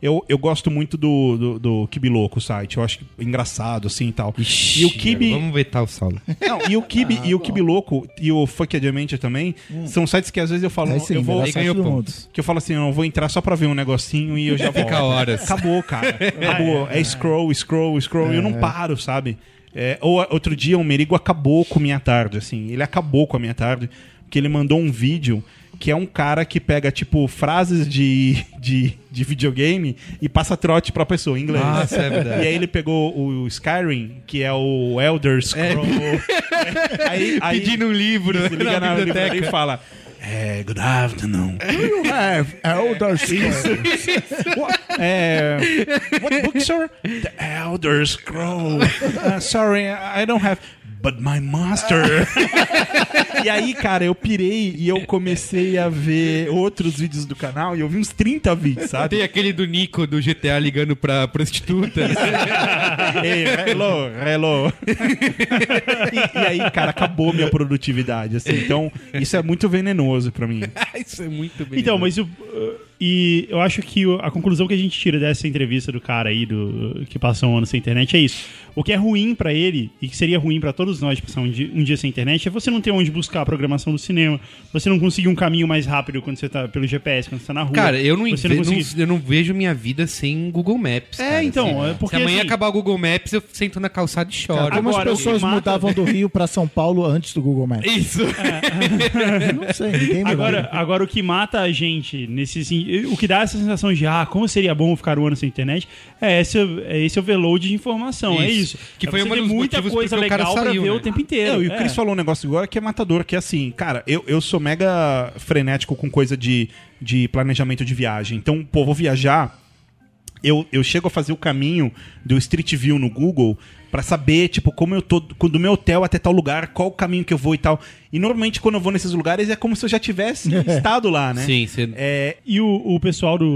Eu, eu gosto muito do, do, do Kibi Louco, o site. Eu acho engraçado, assim, e tal. e o Kibi... Vamos vetar o Saulo. Não, e o Kibi, e o Kibi Louco e o Fuck Adventure também são sites que às vezes eu falo, Aí sim, eu vou, melhor aí site ganhou do ponto. mundo. que eu falo assim, eu não vou entrar só pra ver um negocinho e eu já Fica horas. Acabou, cara. Acabou. É scroll, scroll, scroll. E eu não paro, sabe? É, ou outro dia o Merigo acabou com a minha tarde, assim. Ele acabou com a minha tarde, porque ele mandou um vídeo que é um cara que pega, tipo, frases de, de, de videogame e passa trote pra pessoa em inglês. Nossa, é verdade. E aí ele pegou o Skyrim, que é o Elder Scroll. aí, aí Pedindo um livro se liga na, na biblioteca. e fala... É, good afternoon. You have Elder Scrolls. É, what book, sir? The Elder Scroll. Uh, sorry, I don't have. But my master. e aí, cara, eu pirei e eu comecei a ver outros vídeos do canal e eu vi uns 30 vídeos, sabe? Tem aquele do Nico do GTA ligando pra prostituta. Ei, hello, hello. e, e aí, cara, acabou minha produtividade, assim. Então, isso é muito venenoso pra mim. Isso é muito bem. Então, mas o, uh, E eu acho que a conclusão que a gente tira dessa entrevista do cara aí, do, que passou um ano sem internet, é isso. O que é ruim pra ele, e que seria ruim pra todos nós passamos um dia, um dia sem internet, é você não ter onde buscar a programação do cinema, você não conseguir um caminho mais rápido quando você tá pelo GPS, quando você tá na rua. Cara, eu não, você não não- eu não vejo minha vida sem Google Maps. É, cara. então, Se- é porque, se amanhã assim- acabar o Google Maps, eu sento na calçada e choro. Como Agora, as pessoas mata- mudavam do Rio pra São Paulo antes do Google Maps? Isso. Não sei, ninguém me Agora, agora, o que mata a gente, nesse, o que dá essa sensação de, ah, como seria bom ficar um ano sem internet, é esse, é esse overload de informação, é Isso. isso. Que É foi um dos muita coisa porque o cara legal pra saiu, ver né? o tempo inteiro. Não, e o é. Chris falou um negócio agora que é matador, que é assim, cara, eu, eu sou mega frenético com coisa de, de planejamento de viagem. Então, pô, vou viajar, eu, eu chego a fazer o caminho do Street View no Google pra saber, tipo, como eu tô do meu hotel até tal lugar, qual o caminho que eu vou e tal. E normalmente quando eu vou nesses lugares é como se eu já tivesse estado lá, né? Sim, você... É, E o, o pessoal do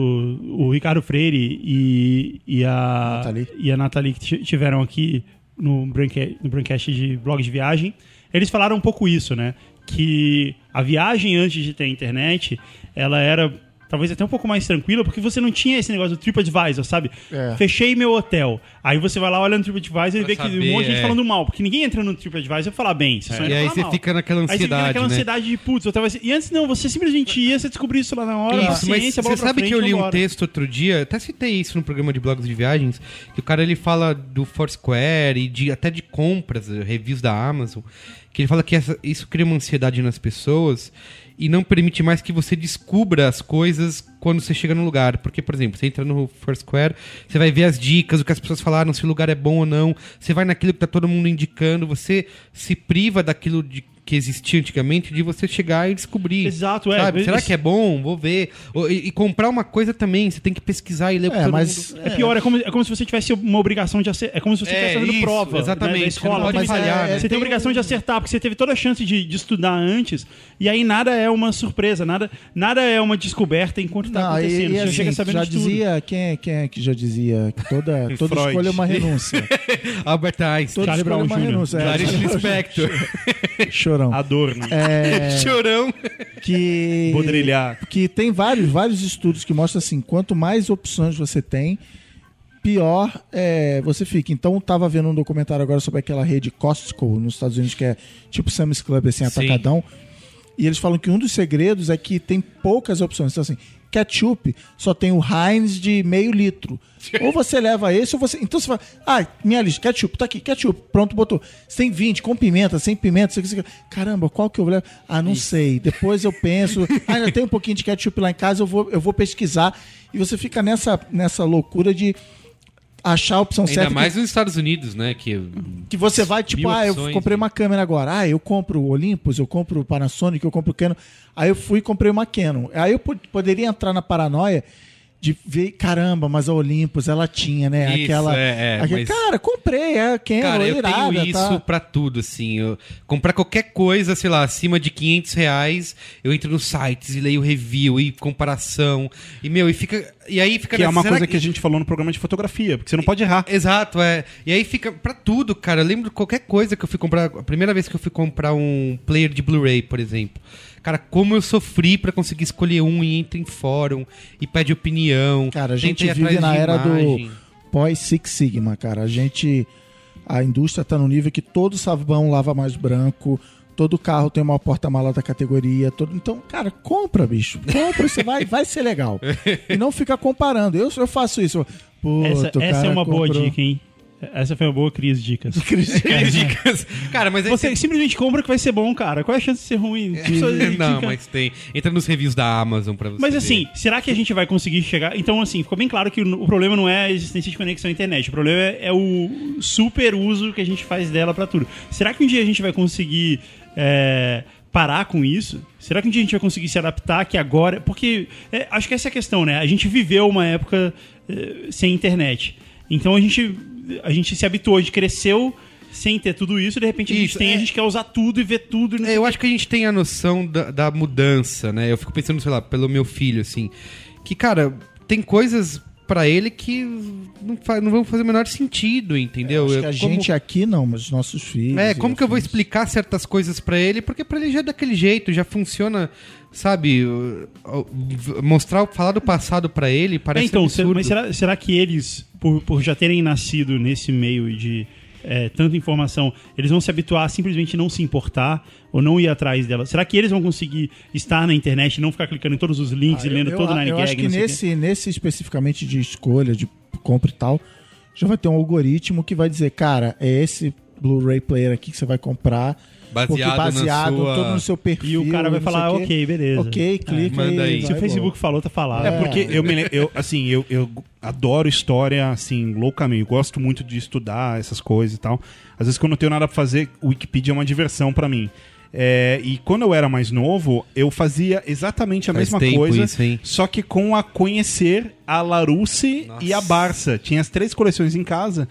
o Ricardo Freire e, e, a, Nathalie. e a Nathalie que ti- tiveram aqui no, Branca- no Braincast de blog de viagem, eles falaram um pouco isso, né? Que a viagem antes de ter internet, ela era talvez até um pouco mais tranquila, porque você não tinha esse negócio do TripAdvisor, sabe? É. Fechei meu hotel. Aí você vai lá, olha no TripAdvisor e vê que saber, um monte de gente é. falando mal, porque ninguém entra no TripAdvisor e fala bem. Você E aí falar você mal. fica naquela Aí você fica ansiedade, naquela né? ansiedade de, putz, hotel vai ser... E antes não, você simplesmente ia, você descobriu isso lá na hora, Isso, mas você pra sabe frente, que eu li um texto outro dia, até citei isso no programa de blogs de viagens, que o cara ele fala do Foursquare e de, até de compras, reviews da Amazon, que ele fala que essa- isso cria uma ansiedade nas pessoas e não permite mais que você descubra as coisas quando você chega no lugar. Porque, por exemplo, você entra no Foursquare, você vai ver as dicas, o que as pessoas falaram, se o lugar é bom ou não, você vai naquilo que tá todo mundo indicando, você se priva daquilo de- que existia antigamente de você chegar e descobrir. Exato, é. Sabe? Será que é bom? Vou ver. E, e comprar uma coisa também, você tem que pesquisar e ler o que É, todo mas mundo... É pior, é como, é como se você tivesse uma obrigação de acertar. É como se você É, estivesse fazendo isso, prova. exatamente, né, da você escola. pode Tem- falhar, né? Você tem Tem obrigação de acertar, porque você teve toda a chance de, de estudar antes, e aí nada é uma surpresa, nada, nada é uma descoberta enquanto tá Não, acontecendo. e, e você assim, chega sabendo já de tudo. dizia, quem é, quem é que já dizia que toda, toda Freud. escolha é uma renúncia. Albert Einstein. Toda Charlie escolha é Brown uma Jr. renúncia. é. Clarice Lispector. Chorão. Adorno, É, Chorão. que, Baudrillard. que tem vários, vários estudos que mostram assim, quanto mais opções você tem, pior é, você fica. Então, eu tava vendo um documentário agora sobre aquela rede Costco nos Estados Unidos, que é tipo Sam's Club, assim, Sim. atacadão. E eles falam que um dos segredos é que tem poucas opções. Então, assim, ketchup só tem o Heinz de meio litro. Ou você leva esse, ou você. Então você fala, ah, minha lista, ketchup, tá aqui, ketchup, pronto, botou. Você tem 20, com pimenta, sem pimenta, isso aqui, isso aqui. Caramba, qual que eu levar? Ah, não sei. Depois eu penso, ah, ainda tem um pouquinho de ketchup lá em casa, eu vou, eu vou pesquisar. E você fica nessa, nessa loucura de achar a opção Ainda certa. que- mais nos Estados Unidos, né? Que que você vai, tipo, ah, eu opções, comprei né? uma câmera agora. Ah, eu compro o Olympus, eu compro o Panasonic, eu compro o Canon. Aí eu fui e comprei uma Canon. Aí eu po- poderia entrar na paranoia de ver, caramba, mas a Olympus, ela tinha, né? Isso, aquela. é, é, aquele- mas- Cara, comprei, é a Canon, Cara, eu irada, tenho isso tá? pra tudo, assim. Eu, comprar qualquer coisa, sei lá, acima de 500 reais, eu entro nos sites e leio review e comparação. E, meu, e fica. E aí fica Que é nessa- uma será coisa que a gente falou no programa de fotografia, porque você não pode errar. Exato, é. E aí fica pra tudo, cara. Eu lembro qualquer coisa que eu fui comprar. A primeira vez que eu fui comprar um player de Blu-ray, por exemplo. Cara, como eu sofri pra conseguir escolher um e entra em fórum e pede opinião. Cara, a gente vive na era imagem. do pós Six Sigma, cara. A gente. A indústria tá no nível que todo sabão lava mais branco. Todo carro tem uma porta-mala da categoria. Todo... Então, cara, compra, bicho. Compra, você vai, vai ser legal. E não fica comparando. Eu, eu faço isso. Puta, Essa, essa cara é uma boa comprou- dica, hein? Essa foi uma boa Cris Dicas. Dicas. Cara, mas Você simplesmente compra que vai ser bom, cara. Qual é a chance de ser ruim? Pessoas- Não, dica- mas tem. Entra nos reviews da Amazon pra você. Mas ver. assim, será que a gente vai conseguir chegar? Então, assim, ficou bem claro que o o problema não é a existência de conexão à internet. O problema é, é o super uso que a gente faz dela pra tudo. Será que um dia a gente vai conseguir é, parar com isso? Será que um dia a gente vai conseguir se adaptar que agora... Porque é, acho que essa é a questão, né? A gente viveu uma época é, sem internet. Então a gente, a gente se habituou, a gente cresceu sem ter tudo isso. De repente a gente Isso, tem, é. a gente quer usar tudo e ver tudo. e não É, eu acho que a gente tem a noção da, da mudança, né? Eu fico pensando, sei lá, pelo meu filho, assim. Que, cara, tem coisas. Pra ele que não, fa- não vão fazer o menor sentido, entendeu? Eu- que a como- gente aqui não, mas os nossos filhos. É, como que eu vou explicar certas coisas pra ele? Porque pra ele já é daquele jeito, já funciona, sabe? Mostrar, falar do passado pra ele É, parece então, se- absurdo. mas será, será que eles, por, por já terem nascido nesse meio de é, tanta informação, eles vão se habituar a simplesmente não se importar ou não ir atrás dela? Será que eles vão conseguir estar na internet e não ficar clicando em todos os links Ah, e lendo eu, todo o Nine eu acho que nesse, nesse especificamente de escolha, de compra e tal, já vai ter um algoritmo que vai dizer, cara, é esse Blu-ray player aqui que você vai comprar. Baseado baseado sua- todo no seu perfil. E o cara vai falar, ok, beleza. Ok, clica manda aí. e Se vai o Facebook falou, tá falado. É porque eu me eu assim, eu, eu adoro história assim, loucamente, eu gosto muito de estudar essas coisas e tal. Às vezes quando eu não tenho nada pra fazer, o Wikipedia é uma diversão pra mim. É, e quando eu era mais novo, eu fazia exatamente a Faz mesma tempo coisa, isso, hein? só que com a conhecer a Larousse e a Barça. Tinha as três coleções em casa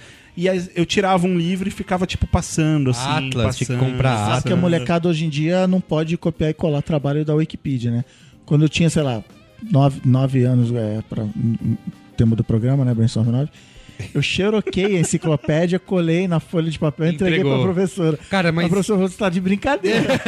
e eu tirava um livro e ficava tipo passando assim, Atlas, tinha que passando, comprar Sabe Atlas. que a molecada hoje em dia não pode copiar e colar trabalho da Wikipedia, né? Quando eu tinha, sei lá, nove, nove anos, é, para tema do programa, né, Brainstorm 9, eu xeroquei a enciclopédia, colei na folha de papel e entreguei Entregou. pra professora. Cara, mas- A professora falou, você tá de brincadeira.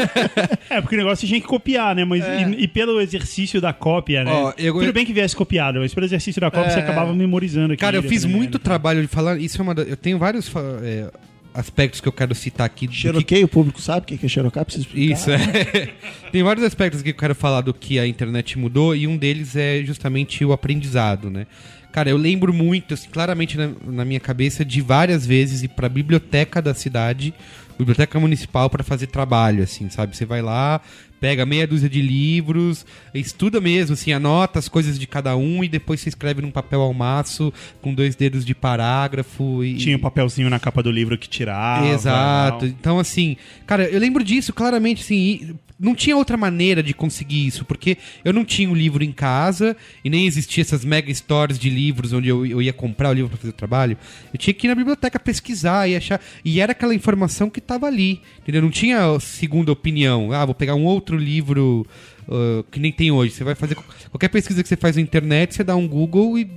É, porque o negócio tinha que copiar, né? Mas e, e pelo exercício da cópia, né? Ó, eu- Tudo bem que viesse copiado, mas pelo exercício da cópia É, você acabava memorizando aqui. Cara, eu fiz né? muito trabalho de falar. Isso é uma da- Eu tenho vários fa- é, aspectos que eu quero citar aqui. do que- Xeroquei, o público sabe o que é xerocar, precisa explicar. Isso, é. Tem vários aspectos que eu quero falar do que a internet mudou e um deles é justamente o aprendizado, né? Cara, eu lembro muito, assim, claramente na, na minha cabeça, de várias vezes ir pra biblioteca da cidade, biblioteca municipal, pra fazer trabalho, assim, sabe? Você vai lá, pega meia dúzia de livros, estuda mesmo, assim, anota as coisas de cada um e depois você escreve num papel ao maço, com dois dedos de parágrafo. E, Tinha o papelzinho na capa do livro que tirava. Exato. Então, assim, cara, eu lembro disso claramente, assim, e não tinha outra maneira de conseguir isso, porque eu não tinha o livro em casa e nem existia essas mega stores de livros onde eu, eu ia comprar o livro para fazer o trabalho. Eu tinha que ir na biblioteca pesquisar e achar. E era aquela informação que tava ali, entendeu? Não tinha segunda opinião. Ah, vou pegar um outro livro ah, que nem tem hoje. Você vai fazer qualquer pesquisa que você faz na internet, você dá um Google e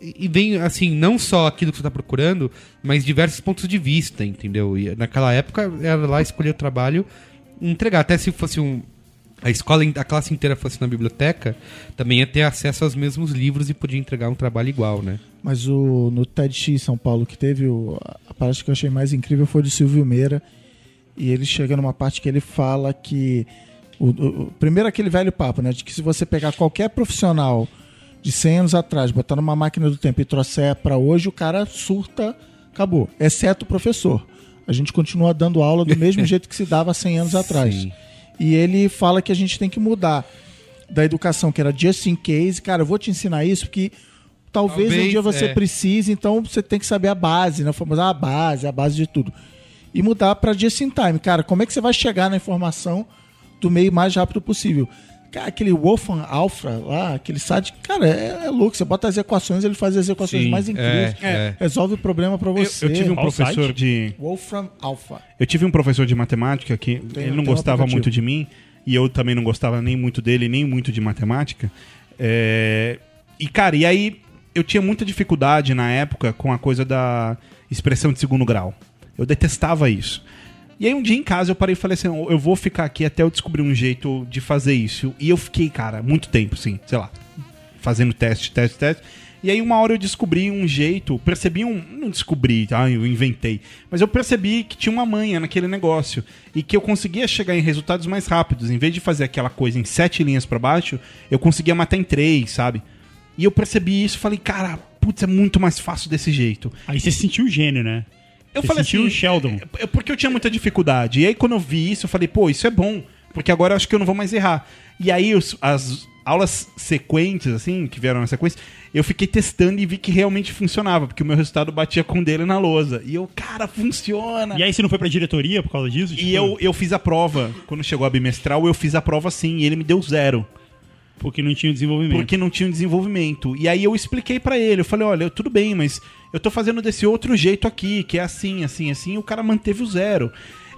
e vem, assim, não só aquilo que você está procurando, mas diversos pontos de vista, entendeu? E naquela época era lá escolher o trabalho entregar. Até se fosse um. A escola, a classe inteira fosse na biblioteca, também ia ter acesso aos mesmos livros e podia entregar um trabalho igual, né? Mas o, no TEDx São Paulo que teve, o, a parte que eu achei mais incrível foi do Silvio Meira. E ele chega numa parte que ele fala que. O, o- primeiro aquele velho papo, né? De que se você pegar qualquer profissional de 100 anos atrás, botar numa máquina do tempo e trouxer pra hoje, o cara surta, acabou. Exceto o professor. A gente continua dando aula do mesmo jeito que se dava há 100 anos atrás. Sim. E ele fala que a gente tem que mudar da educação que era just in case. Cara, eu vou te ensinar isso porque talvez, Talvez, um dia você é. precise, então você tem que saber a base, né? Ah, a base, a base de tudo. E mudar para just in time. Cara, como é que você vai chegar na informação do meio mais rápido possível? Cara, aquele Wolfgang Alpha lá, aquele site, cara, é, é louco. Você bota as equações, ele faz as equações Sim, mais incríveis. é, é. Resolve o problema para Eu, você. eu tive um professor site? de. Wolfram Alpha. Eu tive um professor de matemática que ele não tem um gostava aplicativo. muito de mim e eu também não gostava nem muito dele, nem muito de matemática. É, E, cara, e aí eu tinha muita dificuldade na época com a coisa da expressão de segundo grau. Eu detestava isso. E aí um dia em casa eu parei e falei assim, eu vou ficar aqui até eu descobrir um jeito de fazer isso. E eu fiquei, cara, muito tempo, assim, sei lá, fazendo teste, teste, teste. E aí uma hora eu descobri um jeito, percebi um. Não descobri, tá? Eu inventei. Mas eu percebi que tinha uma manha naquele negócio. E que eu conseguia chegar em resultados mais rápidos. Em vez de fazer aquela coisa em sete linhas pra baixo, eu conseguia matar em três, sabe? E eu percebi isso falei, cara, putz, é muito mais fácil desse jeito. Aí você sentiu o gênio, né? Eu Você falei assim. o Sheldon. é- é porque eu tinha muita dificuldade. E aí, quando eu vi isso, eu falei, pô, isso é bom. Porque agora eu acho que eu não vou mais errar. E aí, os- as aulas sequentes, assim, que vieram na sequência, eu fiquei testando e vi que realmente funcionava. Porque o meu resultado batia com o dele na lousa. E eu, cara, funciona. E aí você não foi pra diretoria por causa disso? E eu, eu fiz a prova. Quando chegou a bimestral, eu fiz a prova sim. E ele me deu zero. Porque não tinha desenvolvimento. porque não tinha um desenvolvimento. E aí eu expliquei pra ele, eu falei, olha, tudo bem, mas eu tô fazendo desse outro jeito aqui, que é assim, assim, assim, e o cara manteve o zero.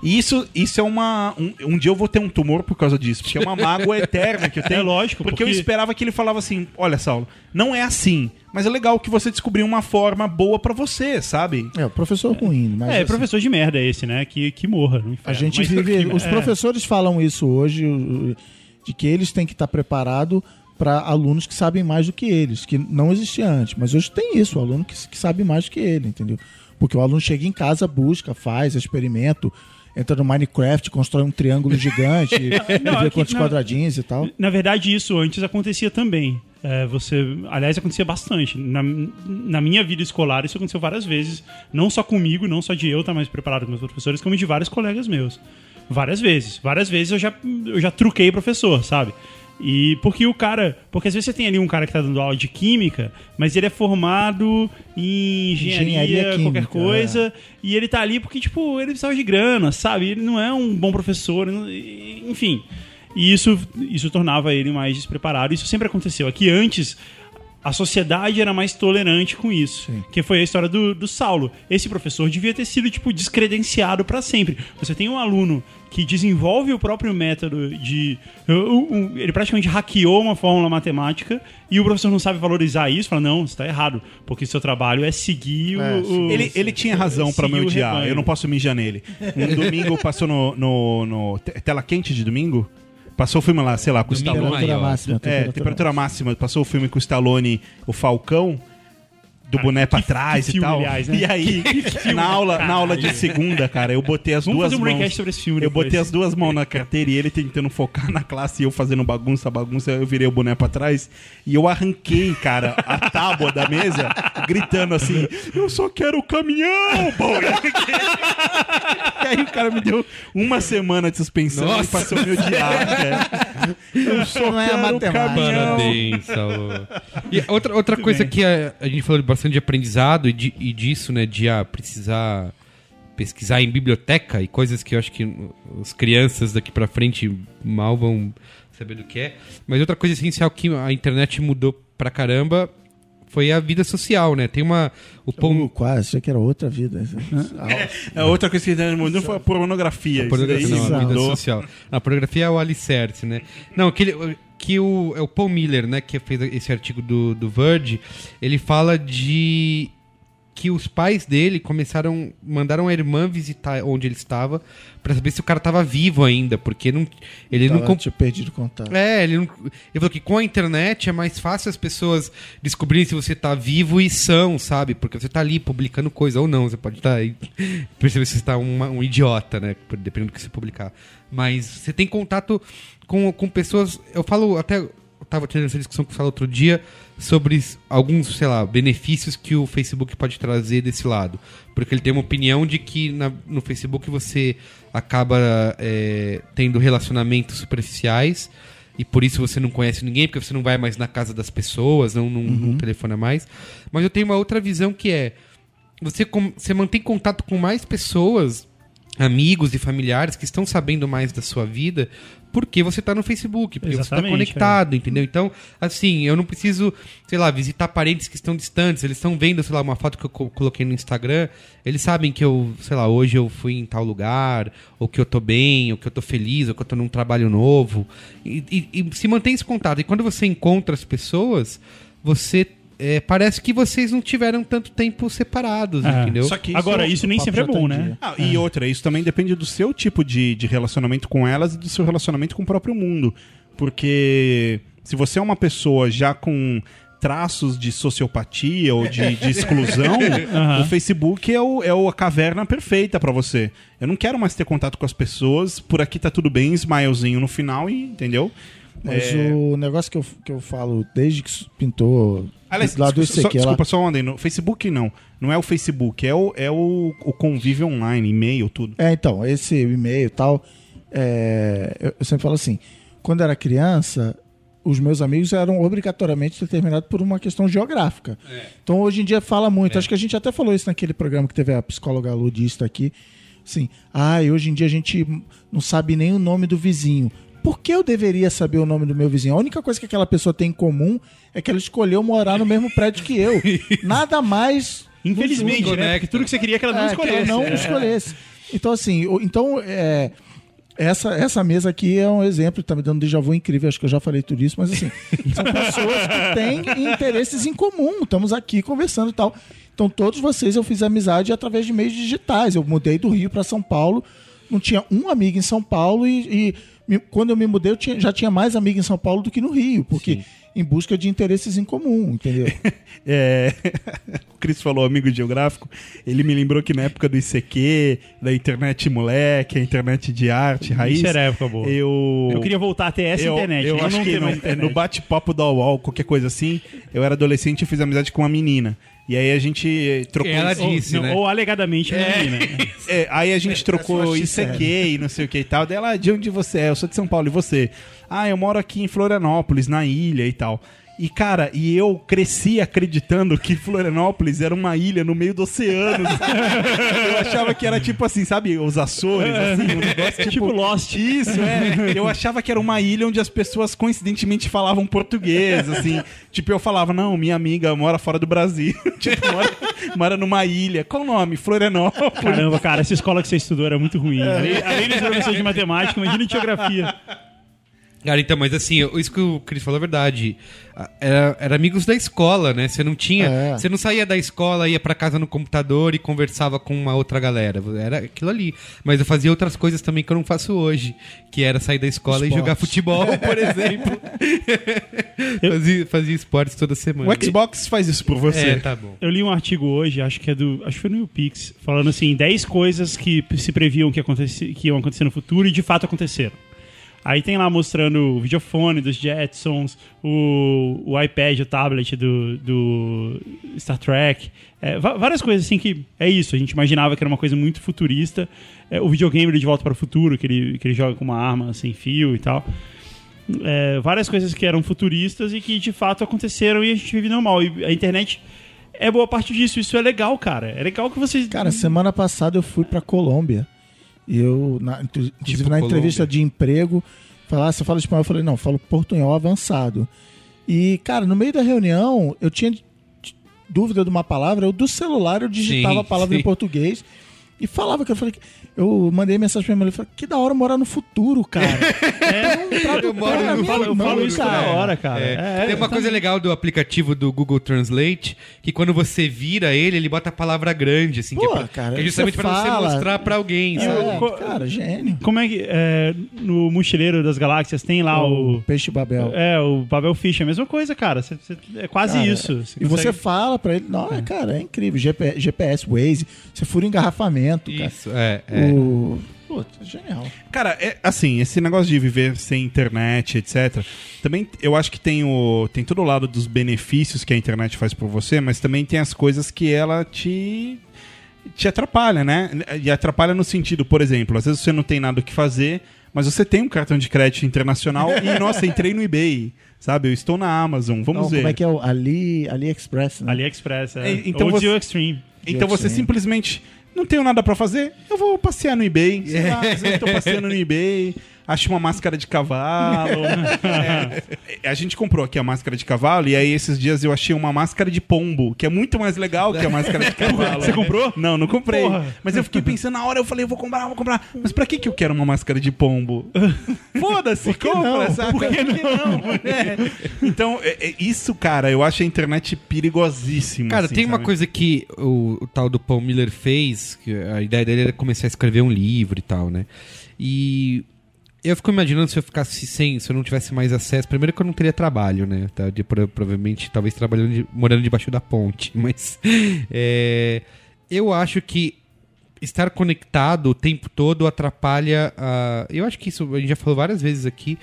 E isso, isso é uma. Um, um dia eu vou ter um tumor por causa disso, porque é uma mágoa eterna que eu tenho. É lógico, porque, eu porque- esperava que ele falava assim: olha, Saulo, não é assim, mas é legal que você descobriu uma forma boa pra você, sabe? É, o professor ruim, mas É, assim, professor de merda esse, né? Que, que morra no a inferno. gente vive. Os é. professores falam isso hoje, o- o- de que eles têm que estar preparados para alunos que sabem mais do que eles, que não existia antes. Mas hoje tem isso, o aluno que, que sabe mais do que ele, entendeu? Porque o aluno chega em casa, busca, faz, experimento, entra no Minecraft, constrói um triângulo gigante, e Não, vê quantos não. quadradinhos e tal. Na verdade, isso antes acontecia também. É, você, aliás, acontecia bastante. Na, na minha vida escolar, isso aconteceu várias vezes. Não só comigo, não só de eu estar mais preparado que meus professores, como de vários colegas meus. Várias vezes. Várias vezes eu já, eu já truquei professor, sabe? E porque o cara. Porque às vezes você tem ali um cara que tá dando aula de química, mas ele é formado em engenharia, Engenharia qualquer química, coisa. E ele tá ali porque, tipo, ele precisava de grana, sabe? Ele não é um bom professor, enfim. E isso, isso tornava ele mais despreparado. Isso sempre aconteceu. Aqui antes, a sociedade era mais tolerante com isso. Sim. Que foi a história do, do Saulo. Esse professor devia ter sido, tipo, descredenciado pra sempre. Você tem um aluno que desenvolve o próprio método de. um- um- Ele praticamente hackeou uma fórmula matemática e o professor não sabe valorizar isso. Fala, não, você tá errado. Porque seu trabalho é seguir É, o. Ele, ele tinha razão pra me odiar, eu não posso mijar nele. Um domingo passou no, no, no te- Tela Quente de domingo, passou o filme lá, sei lá, com o Stallone. Temperatura maior. máxima. É, temperatura máxima. Passou o filme com o Stallone, o Falcão, do boné pra que- trás que e filme, tal. aliás, né? E aí, na aula, na aula de segunda, cara, eu botei as Vamos duas fazer um mãos. sobre esse filme Eu depois. botei as duas mãos na carteira e ele tentando focar na classe e eu fazendo bagunça, bagunça, eu virei o boné pra trás e eu arranquei, cara, a tábua da mesa, gritando assim: Eu só quero o caminhão, pô! E aí o cara me deu uma semana de suspensão Nossa. e passou a me odiar, cara. Eu só Não é a quero o matemática. caminhão. Parabéns, Saulo. E outra, outra coisa que a, a gente falou bastante de aprendizado e, de- e disso, né, de ah, precisar pesquisar em biblioteca e coisas que eu acho que as crianças daqui pra frente mal vão saber do que é. Mas outra coisa essencial que a internet mudou pra caramba foi a vida social, né? Tem uma o Uh, Paul, quase, achei que era outra vida. É outra coisa que ele mudou foi a pornografia. A pornografia, não, a vida social. A pornografia é o alicerce, né? Não, aquele, que o, é o Paul Miller, né, que fez esse artigo do, do Verge, ele fala de que os pais dele começaram, mandaram a irmã visitar onde ele estava pra saber se o cara tava vivo ainda, porque não, ele não Tava, comp- tinha perdido contato. é, ele, não, ele falou que com a internet é mais fácil as pessoas descobrirem se você tá vivo e são, sabe? Porque você tá ali publicando coisa ou não. Você pode estar aí perceber se você tá uma- um idiota, né? Dependendo do que você publicar. Mas você tem contato com, com pessoas. Eu falo até. Eu tava tendo essa discussão com o Sala outro dia sobre alguns, sei lá, benefícios que o Facebook pode trazer desse lado. Porque ele tem uma opinião de que na- no Facebook você acaba é, tendo relacionamentos superficiais e por isso você não conhece ninguém, porque você não vai mais na casa das pessoas, não, não, não telefona mais. Mas eu tenho uma outra visão que é você, com- você mantém contato com mais pessoas, amigos e familiares que estão sabendo mais da sua vida porque você está no Facebook, porque você está Exatamente, conectado, entendeu? Então, assim, eu não preciso, sei lá, visitar parentes que estão distantes, eles estão vendo, sei lá, uma foto que eu co- coloquei no Instagram, eles sabem que eu, sei lá, hoje eu fui em tal lugar, ou que eu tô bem, ou que eu tô feliz, ou que eu tô num trabalho novo. E, e- e se mantém esse contato. E quando você encontra as pessoas, você. É, parece que vocês não tiveram tanto tempo separados, É. entendeu? Só que isso Agora, é isso nem sempre é bom, tá né? Ah, E outra, isso também depende do seu tipo de, de relacionamento com elas e do seu relacionamento com o próprio mundo. Porque se você é uma pessoa já com traços de sociopatia ou de, de exclusão, o Facebook é, o, é a caverna perfeita pra você. Eu não quero mais ter contato com as pessoas, por aqui tá tudo bem, smilezinho no final, e entendeu? Mas É. o negócio que eu, que eu falo desde que pintou Aliás, lá do só, ICQ lá. desculpa, só um adendo. Facebook não. Não é o Facebook, é o, é o, o convívio online, e-mail, tudo. É, então, esse e-mail e tal, é, eu, eu sempre falo assim, quando era criança, os meus amigos eram obrigatoriamente determinados por uma questão geográfica. Então, hoje em dia fala muito, acho que a gente até falou isso naquele programa que teve a psicóloga ludista aqui, assim, ah, e hoje em dia a gente não sabe nem o nome do vizinho. Por que eu deveria saber o nome do meu vizinho? A única coisa que aquela pessoa tem em comum é que ela escolheu morar no mesmo prédio que eu. Nada mais. Infelizmente, Conecta. né? Porque tudo que você queria é que ela não é, que escolhesse. ela não É. escolhesse. Então, assim, então, é, essa, essa mesa aqui é um exemplo, tá me dando um déjà vu incrível, acho que eu já falei tudo isso, mas assim, são pessoas que têm interesses em comum, estamos aqui conversando e tal. Então, todos vocês eu fiz amizade através de meios digitais. Eu mudei do Rio para São Paulo, não tinha um amigo em São Paulo e, e me- quando eu me mudei, eu tinha- já tinha mais amigo em São Paulo do que no Rio, porque em busca de interesses em comum, entendeu? É, o Cris falou amigo geográfico. Ele me lembrou que na época do ICQ, da internet moleque, a internet de arte, raiz. Isso era época boa. Eu, Eu queria voltar a ter essa eu, internet. Eu não acho não que ter no, no bate-papo da UOL, qualquer coisa assim, eu era adolescente e fiz amizade com uma menina. E aí a gente trocou. Ela isso- Ou, disse, não, né? ou alegadamente É. menina. É, aí a gente trocou só ICQ e não sei o que e tal. Dela, ah, de onde você é? Eu sou de São Paulo, e você? Ah, eu moro aqui em Florianópolis, na ilha e tal. E, cara, e eu cresci acreditando que Florianópolis era uma ilha no meio do oceano. eu achava que era tipo assim, sabe, os Açores, assim, um negócio tipo... Tipo Lost. Isso, é. Eu achava que era uma ilha onde as pessoas coincidentemente falavam português, assim. Tipo, eu falava, não, minha amiga mora fora do Brasil. tipo, mora, mora numa ilha. Qual o nome? Florianópolis. Caramba, cara, essa escola que você estudou era muito ruim. Além, além das professores de matemática, imagina de geografia. Cara, então, mas assim, isso que o Cris falou é verdade. Era, era amigos da escola, né? Você não tinha. É. Você não saía da escola, ia pra casa no computador e conversava com uma outra galera. Era aquilo ali. Mas eu fazia outras coisas também que eu não faço hoje. Que era sair da escola e Esportes. jogar futebol, por exemplo. fazia, fazia esportes toda semana. O Xbox faz isso por você. É, tá bom. Eu li um artigo hoje, acho que é do. Acho que foi no YouPix, falando assim, 10 coisas que se previam que, aconteci, que iam acontecer no futuro e de fato aconteceram. Aí tem lá mostrando o videofone dos Jetsons, o, o iPad, o tablet do, do Star Trek. É, várias coisas assim que é isso. A gente imaginava que era uma coisa muito futurista. É, o videogame De Volta para o Futuro, que ele, que ele joga com uma arma sem fio e tal. É, várias coisas que eram futuristas e que de fato aconteceram e a gente vive normal. E a internet é boa parte disso. Isso é legal, cara. É legal que vocês. Cara, semana passada eu fui pra Colômbia. E eu, na- inclusive Tipo na Colômbia. entrevista de emprego, falar, você fala espanhol? Eu falei, não, falo portunhol avançado. E, cara, no meio da reunião, eu tinha dúvida de uma palavra, eu do celular eu digitava Sim, a palavra sim. em português e falava que eu falei, eu mandei mensagem pra minha mulher, falei, que da hora morar no futuro, cara. é Eu moro no Eu falo, eu falo isso cara. toda hora, cara. É. É, Tem uma coisa legal do aplicativo do Google Translate, que quando você vira ele, ele bota a palavra grande, assim, que, Pô, é, pra- cara, que é justamente você pra você mostrar pra alguém, sabe? É, Co- cara, gênio. Como é que. é, no Mochileiro das Galáxias tem lá o. o Peixe Babel. É, o Babel Fish, é a mesma coisa, cara. Cê- cê- é quase Cara, isso. E você consegue- fala pra ele, não, cara, é incrível. GP, GPS, Waze, você fura engarrafamento, cara. Isso, é. é. O... Pô, genial. Cara, é, assim, esse negócio de viver sem internet, etc. Também eu acho que tem o tem todo o lado dos benefícios que a internet faz por você, mas também tem as coisas que ela te te atrapalha, né? E atrapalha no sentido, por exemplo, às vezes você não tem nada o que fazer, mas você tem um cartão de crédito internacional e nossa, entrei no eBay, sabe? Eu estou na Amazon, vamos Não, ver. como é que é o Ali, AliExpress, né? AliExpress, é. É, então Ou você- Extreme. Então você Sim. simplesmente não tenho nada pra fazer, eu vou passear no eBay. Sei lá, às vezes tô passeando no eBay, acho uma máscara de cavalo. É, a gente comprou aqui a máscara de cavalo e aí esses dias eu achei uma máscara de pombo, que é muito mais legal que a máscara de cavalo. Você comprou? Não, não comprei. Porra. Mas eu fiquei pensando na hora, eu falei, eu vou comprar, vou comprar. Mas pra que que eu quero uma máscara de pombo? Foda-se, compra, não? sabe? Por que não? É. Então, é- é isso, cara, eu acho a internet perigosíssima. Cara, assim, tem uma sabe? coisa que o, o tal do Paul Miller fez, que a ideia dele era começar a escrever um livro e tal, né? E eu fico imaginando se eu ficasse sem, se eu não tivesse mais acesso. Primeiro que eu não teria trabalho, né? Tá? De, pro- provavelmente, talvez trabalhando, de- morando debaixo da ponte. Mas é, eu acho que estar conectado o tempo todo atrapalha a. Eu acho que isso a gente já falou várias vezes aqui,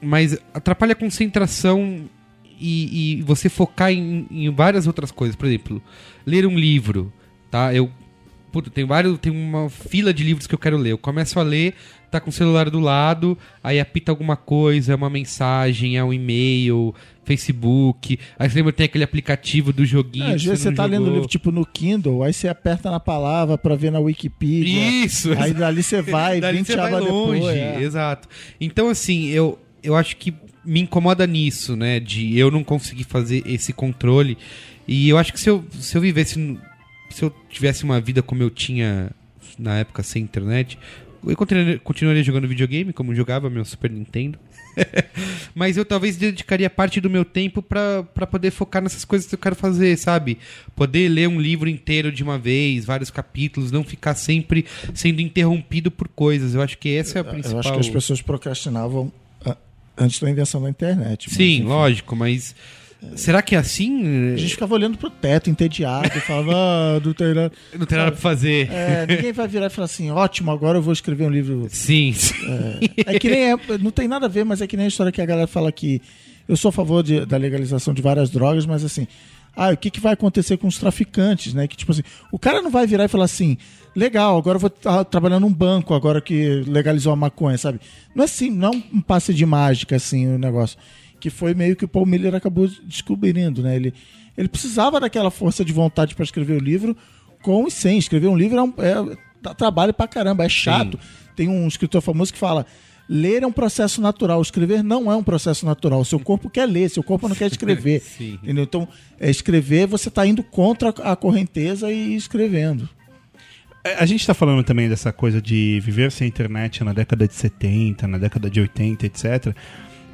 mas atrapalha a concentração e, e você focar em, em várias outras coisas. Por exemplo, ler um livro, tá? Eu puta, tem vários, tem uma fila de livros que eu quero ler. Eu começo a ler, tá com o celular do lado, aí apita alguma coisa, é uma mensagem, é um e-mail, Facebook. Aí você lembra tem aquele aplicativo do joguinho. É, às vezes você não tá lendo jogou. livro tipo no Kindle, aí você aperta na palavra pra ver na Wikipedia. Isso, Aí dali você vai, Dali 20 você vai longe, depois. é. exato. Então, assim, eu, eu acho que me incomoda nisso, né? De eu não conseguir fazer esse controle. E eu acho que se eu, se eu vivesse. Se eu tivesse uma vida como eu tinha na época sem internet, eu continuaria, continuaria jogando videogame, como eu jogava meu Super Nintendo. Mas eu talvez dedicaria parte do meu tempo pra pra poder focar nessas coisas que eu quero fazer, sabe? Poder ler um livro inteiro de uma vez, vários capítulos, não ficar sempre sendo interrompido por coisas. Eu acho que essa é a principal. Eu acho que as pessoas procrastinavam ah, antes da invenção da internet. mas, Sim, enfim. lógico, mas será que é assim? A gente ficava olhando pro teto, entediado, e falava, ah, não tem nada. Não tem nada pra fazer. É, ninguém vai virar e falar assim, ótimo, agora eu vou escrever um livro. Sim, sim. É que nem é, não tem nada a ver, mas é que nem a história que a galera fala que eu sou a favor de- da legalização de várias drogas, mas assim, ah, o que, que vai acontecer com os traficantes, né? Que tipo assim, o cara não vai virar e falar assim, legal, agora eu vou estar trabalhando num banco agora que legalizou a maconha, sabe? Não é assim, não é um passe de mágica assim o negócio, que foi meio que o Paul Miller acabou descobrindo, né? Ele ele precisava daquela força de vontade para escrever o livro com e sem. Escrever um livro é, um, é dá trabalho pra caramba, é chato. Tem um escritor famoso que fala: ler é um processo natural, escrever não é um processo natural. Seu corpo quer ler, seu corpo não quer escrever. Sim. entendeu? Então, é escrever, você está indo contra a correnteza e escrevendo. É, A gente tá falando também dessa coisa de viver sem internet na década de 70, na década de 80, etc.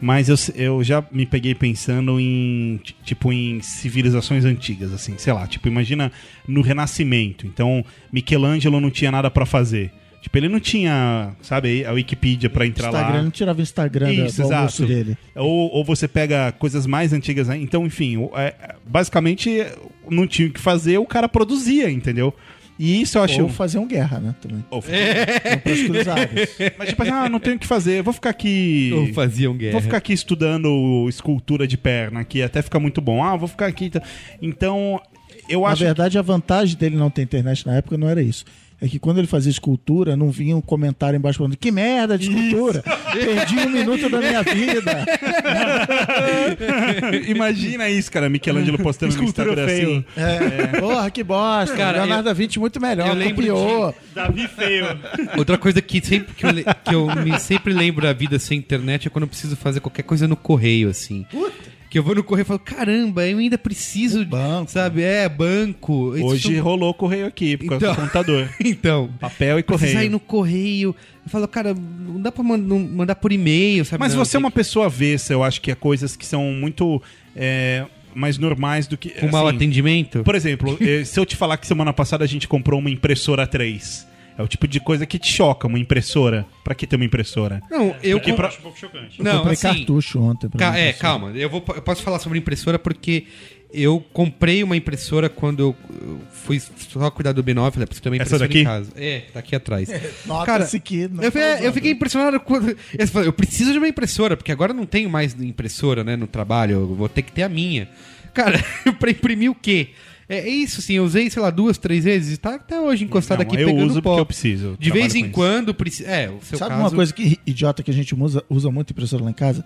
Mas eu, eu já me peguei pensando em, ti- tipo, em civilizações antigas, assim, sei lá, tipo, imagina no Renascimento. Então, Michelangelo não tinha nada pra fazer. Tipo, ele não tinha, sabe, a Wikipedia pra entrar Instagram, lá. não tirava o Instagram Isso, do exato. dele. Ou, ou você pega coisas mais antigas. né? Então, enfim, é, basicamente não tinha o que fazer, o cara produzia, entendeu? E isso eu acho. Ou faziam guerra, né? Também. Ou- pros cruzados. Mas tipo assim, ah, não tenho o que fazer, eu vou ficar aqui. Ou faziam guerra. Vou ficar aqui estudando escultura de perna, que até fica muito bom. Ah, vou ficar aqui. então- Então, eu Na acho. verdade, a vantagem dele não ter internet na época não era isso. É que quando ele fazia escultura, não vinha um comentário embaixo falando que merda de escultura! Perdi um minuto da minha vida! Imagina isso, cara. Michelangelo postando no Instagram feio. assim. É, Porra, que bosta! Cara, Leonardo eu- da Vinci muito melhor, eu lembro copiou. Davi feio. Outra coisa que sempre que eu, le- que eu me sempre lembro da vida sem internet é quando eu preciso fazer qualquer coisa no correio, assim. Que eu vou no correio e falo, caramba, eu ainda preciso, banco. sabe? É, banco. Hoje são- rolou correio aqui, por causa Então. do computador. Então, Papel e correio. ir no correio. Eu falo, cara, não dá pra mandar por e-mail, sabe? Mas Não, você é uma pessoa avessa, eu acho que é coisas que são muito é, mais normais do que. que- Com mau assim, atendimento? Por exemplo, eh, se eu te falar que semana passada a gente comprou uma impressora 3, é o tipo de coisa que te choca, uma impressora. Pra que ter uma impressora? Não, eu... Porque com- pra- um pouco chocante. Eu Não, comprei assim... cartucho ontem. Ca- é, calma. Eu, vou, eu posso falar sobre impressora porque eu comprei uma impressora quando eu eu fui só cuidar do B9. Falei, preciso ter uma Essa impressora daqui? em casa. É, tá aqui atrás. Nota-se que não eu, tá fiquei- eu fiquei impressionado quando. Eu falei, eu preciso de uma impressora, porque agora eu não tenho mais impressora né, no trabalho. Eu vou ter que ter a minha. Cara, pra imprimir o quê? É isso, assim, eu usei, sei lá, duas, três vezes e tá até hoje encostado Não, aqui eu pegando uso pó. porque eu preciso. eu De vez em isso. quando precisa. É, o seu Sabe caso. uma coisa que idiota que a gente usa, usa muito impressora lá em casa?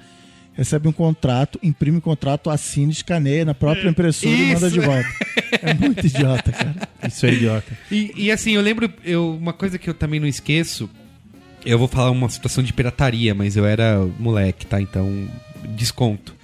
Recebe um contrato, imprime o contrato, assina, escaneia na própria impressora e manda Isso. de volta. É muito idiota, cara. Isso é idiota. E, e, assim, eu lembro, eu, uma coisa que eu também não esqueço, eu vou falar uma situação de pirataria, mas eu era moleque, tá? Então, desconto.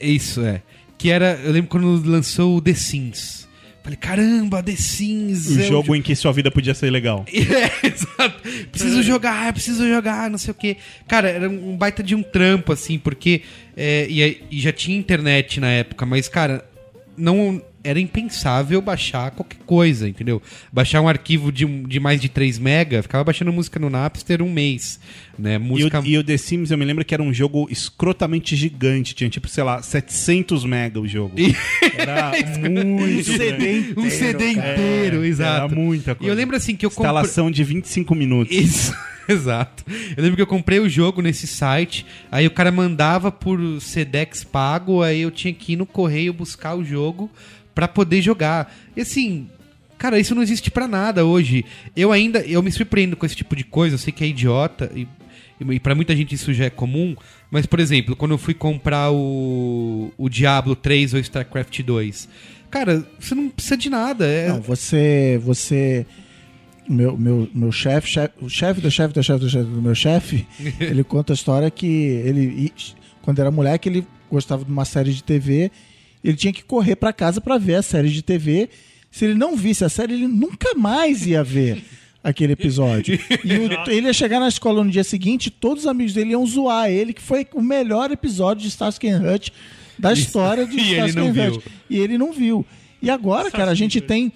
Isso, é. Que era, eu lembro quando lançou o The Sims. Falei, caramba, The Sims. O é um jogo em que sua vida podia ser legal. É, exato. Preciso jogar, preciso jogar, não sei o quê. Cara, era um baita de um trampo, assim, porque. é, e, e já tinha internet na época, mas, cara, não. Era impensável baixar qualquer coisa, entendeu? Baixar um arquivo de, de mais de 3 mega, ficava baixando música no Napster um mês, né? E Música... o, e o The Sims, eu me lembro que era um jogo escrotamente gigante. Tinha, tipo, sei lá, 700 mega o jogo. Era muito CD grande. um CD inteiro, exato. Era muita E coisa. eu lembro assim que eu comprei... Instalação de 25 minutos. Isso, exato. Eu lembro que eu comprei o jogo nesse site, aí o cara mandava por Sedex pago, aí eu tinha que ir no correio buscar o jogo pra poder jogar. E assim, Cara, isso não existe pra nada hoje. Eu ainda, eu me surpreendo com esse tipo de coisa, eu sei que é idiota e, e para muita gente isso já é comum, mas por exemplo, quando eu fui comprar o, o Diablo 3 ou StarCraft 2, cara, você não precisa de nada. É, Não, você. você meu, meu, meu chefe, chefe- o chefe do chefe do chefe do chefe do meu chefe, ele conta a história que ele, quando era moleque, ele gostava de uma série de TV, ele tinha que correr pra casa pra ver a série de TV. Se ele não visse a série, ele nunca mais ia ver aquele episódio. E o- ele ia chegar na escola no dia seguinte, todos os amigos dele iam zoar ele, que foi o melhor episódio de Starsky and Hutch da história de Starsky and. Hutch. E ele não viu. E agora, cara, a gente tem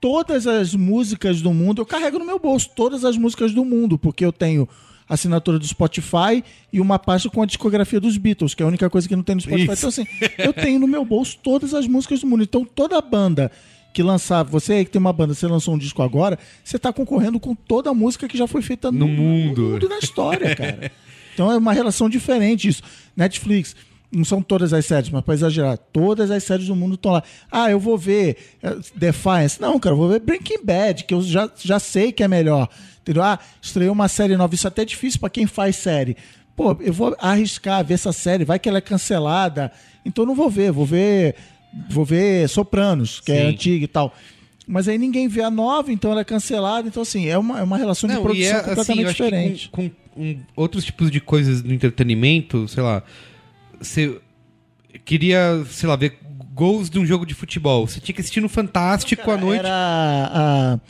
todas as músicas do mundo. Eu carrego no meu bolso todas as músicas do mundo, porque eu tenho assinatura do Spotify e uma pasta com a discografia dos Beatles, que é a única coisa que não tem no Spotify. Isso. Então, assim, eu tenho no meu bolso todas as músicas do mundo. Então, toda banda que lançar, você aí que tem uma banda, você lançou um disco agora, você tá concorrendo com toda a música que já foi feita No mundo. no mundo da história, cara. Então é uma relação diferente isso. Netflix, não são todas as séries, mas para exagerar, todas as séries do mundo estão lá. Ah, eu vou ver eh, Defiance. Não, cara, eu vou ver Breaking Bad, que eu já, já sei que é melhor. Entendeu? Ah, estreou uma série nova. Isso até é difícil para quem faz série. Pô, eu vou arriscar ver essa série, vai que ela é cancelada. Então não vou ver, vou ver. Vou ver Sopranos, que é Sim. antiga e tal. Mas aí ninguém vê a nova, então ela é cancelada. Então, assim, é uma, é uma relação de Não, produção é, assim, completamente que diferente. com, com, um, outros tipos de coisas no entretenimento, sei lá, você queria, sei lá, ver gols de um jogo de futebol. Você tinha que assistir no Fantástico à noite. Era a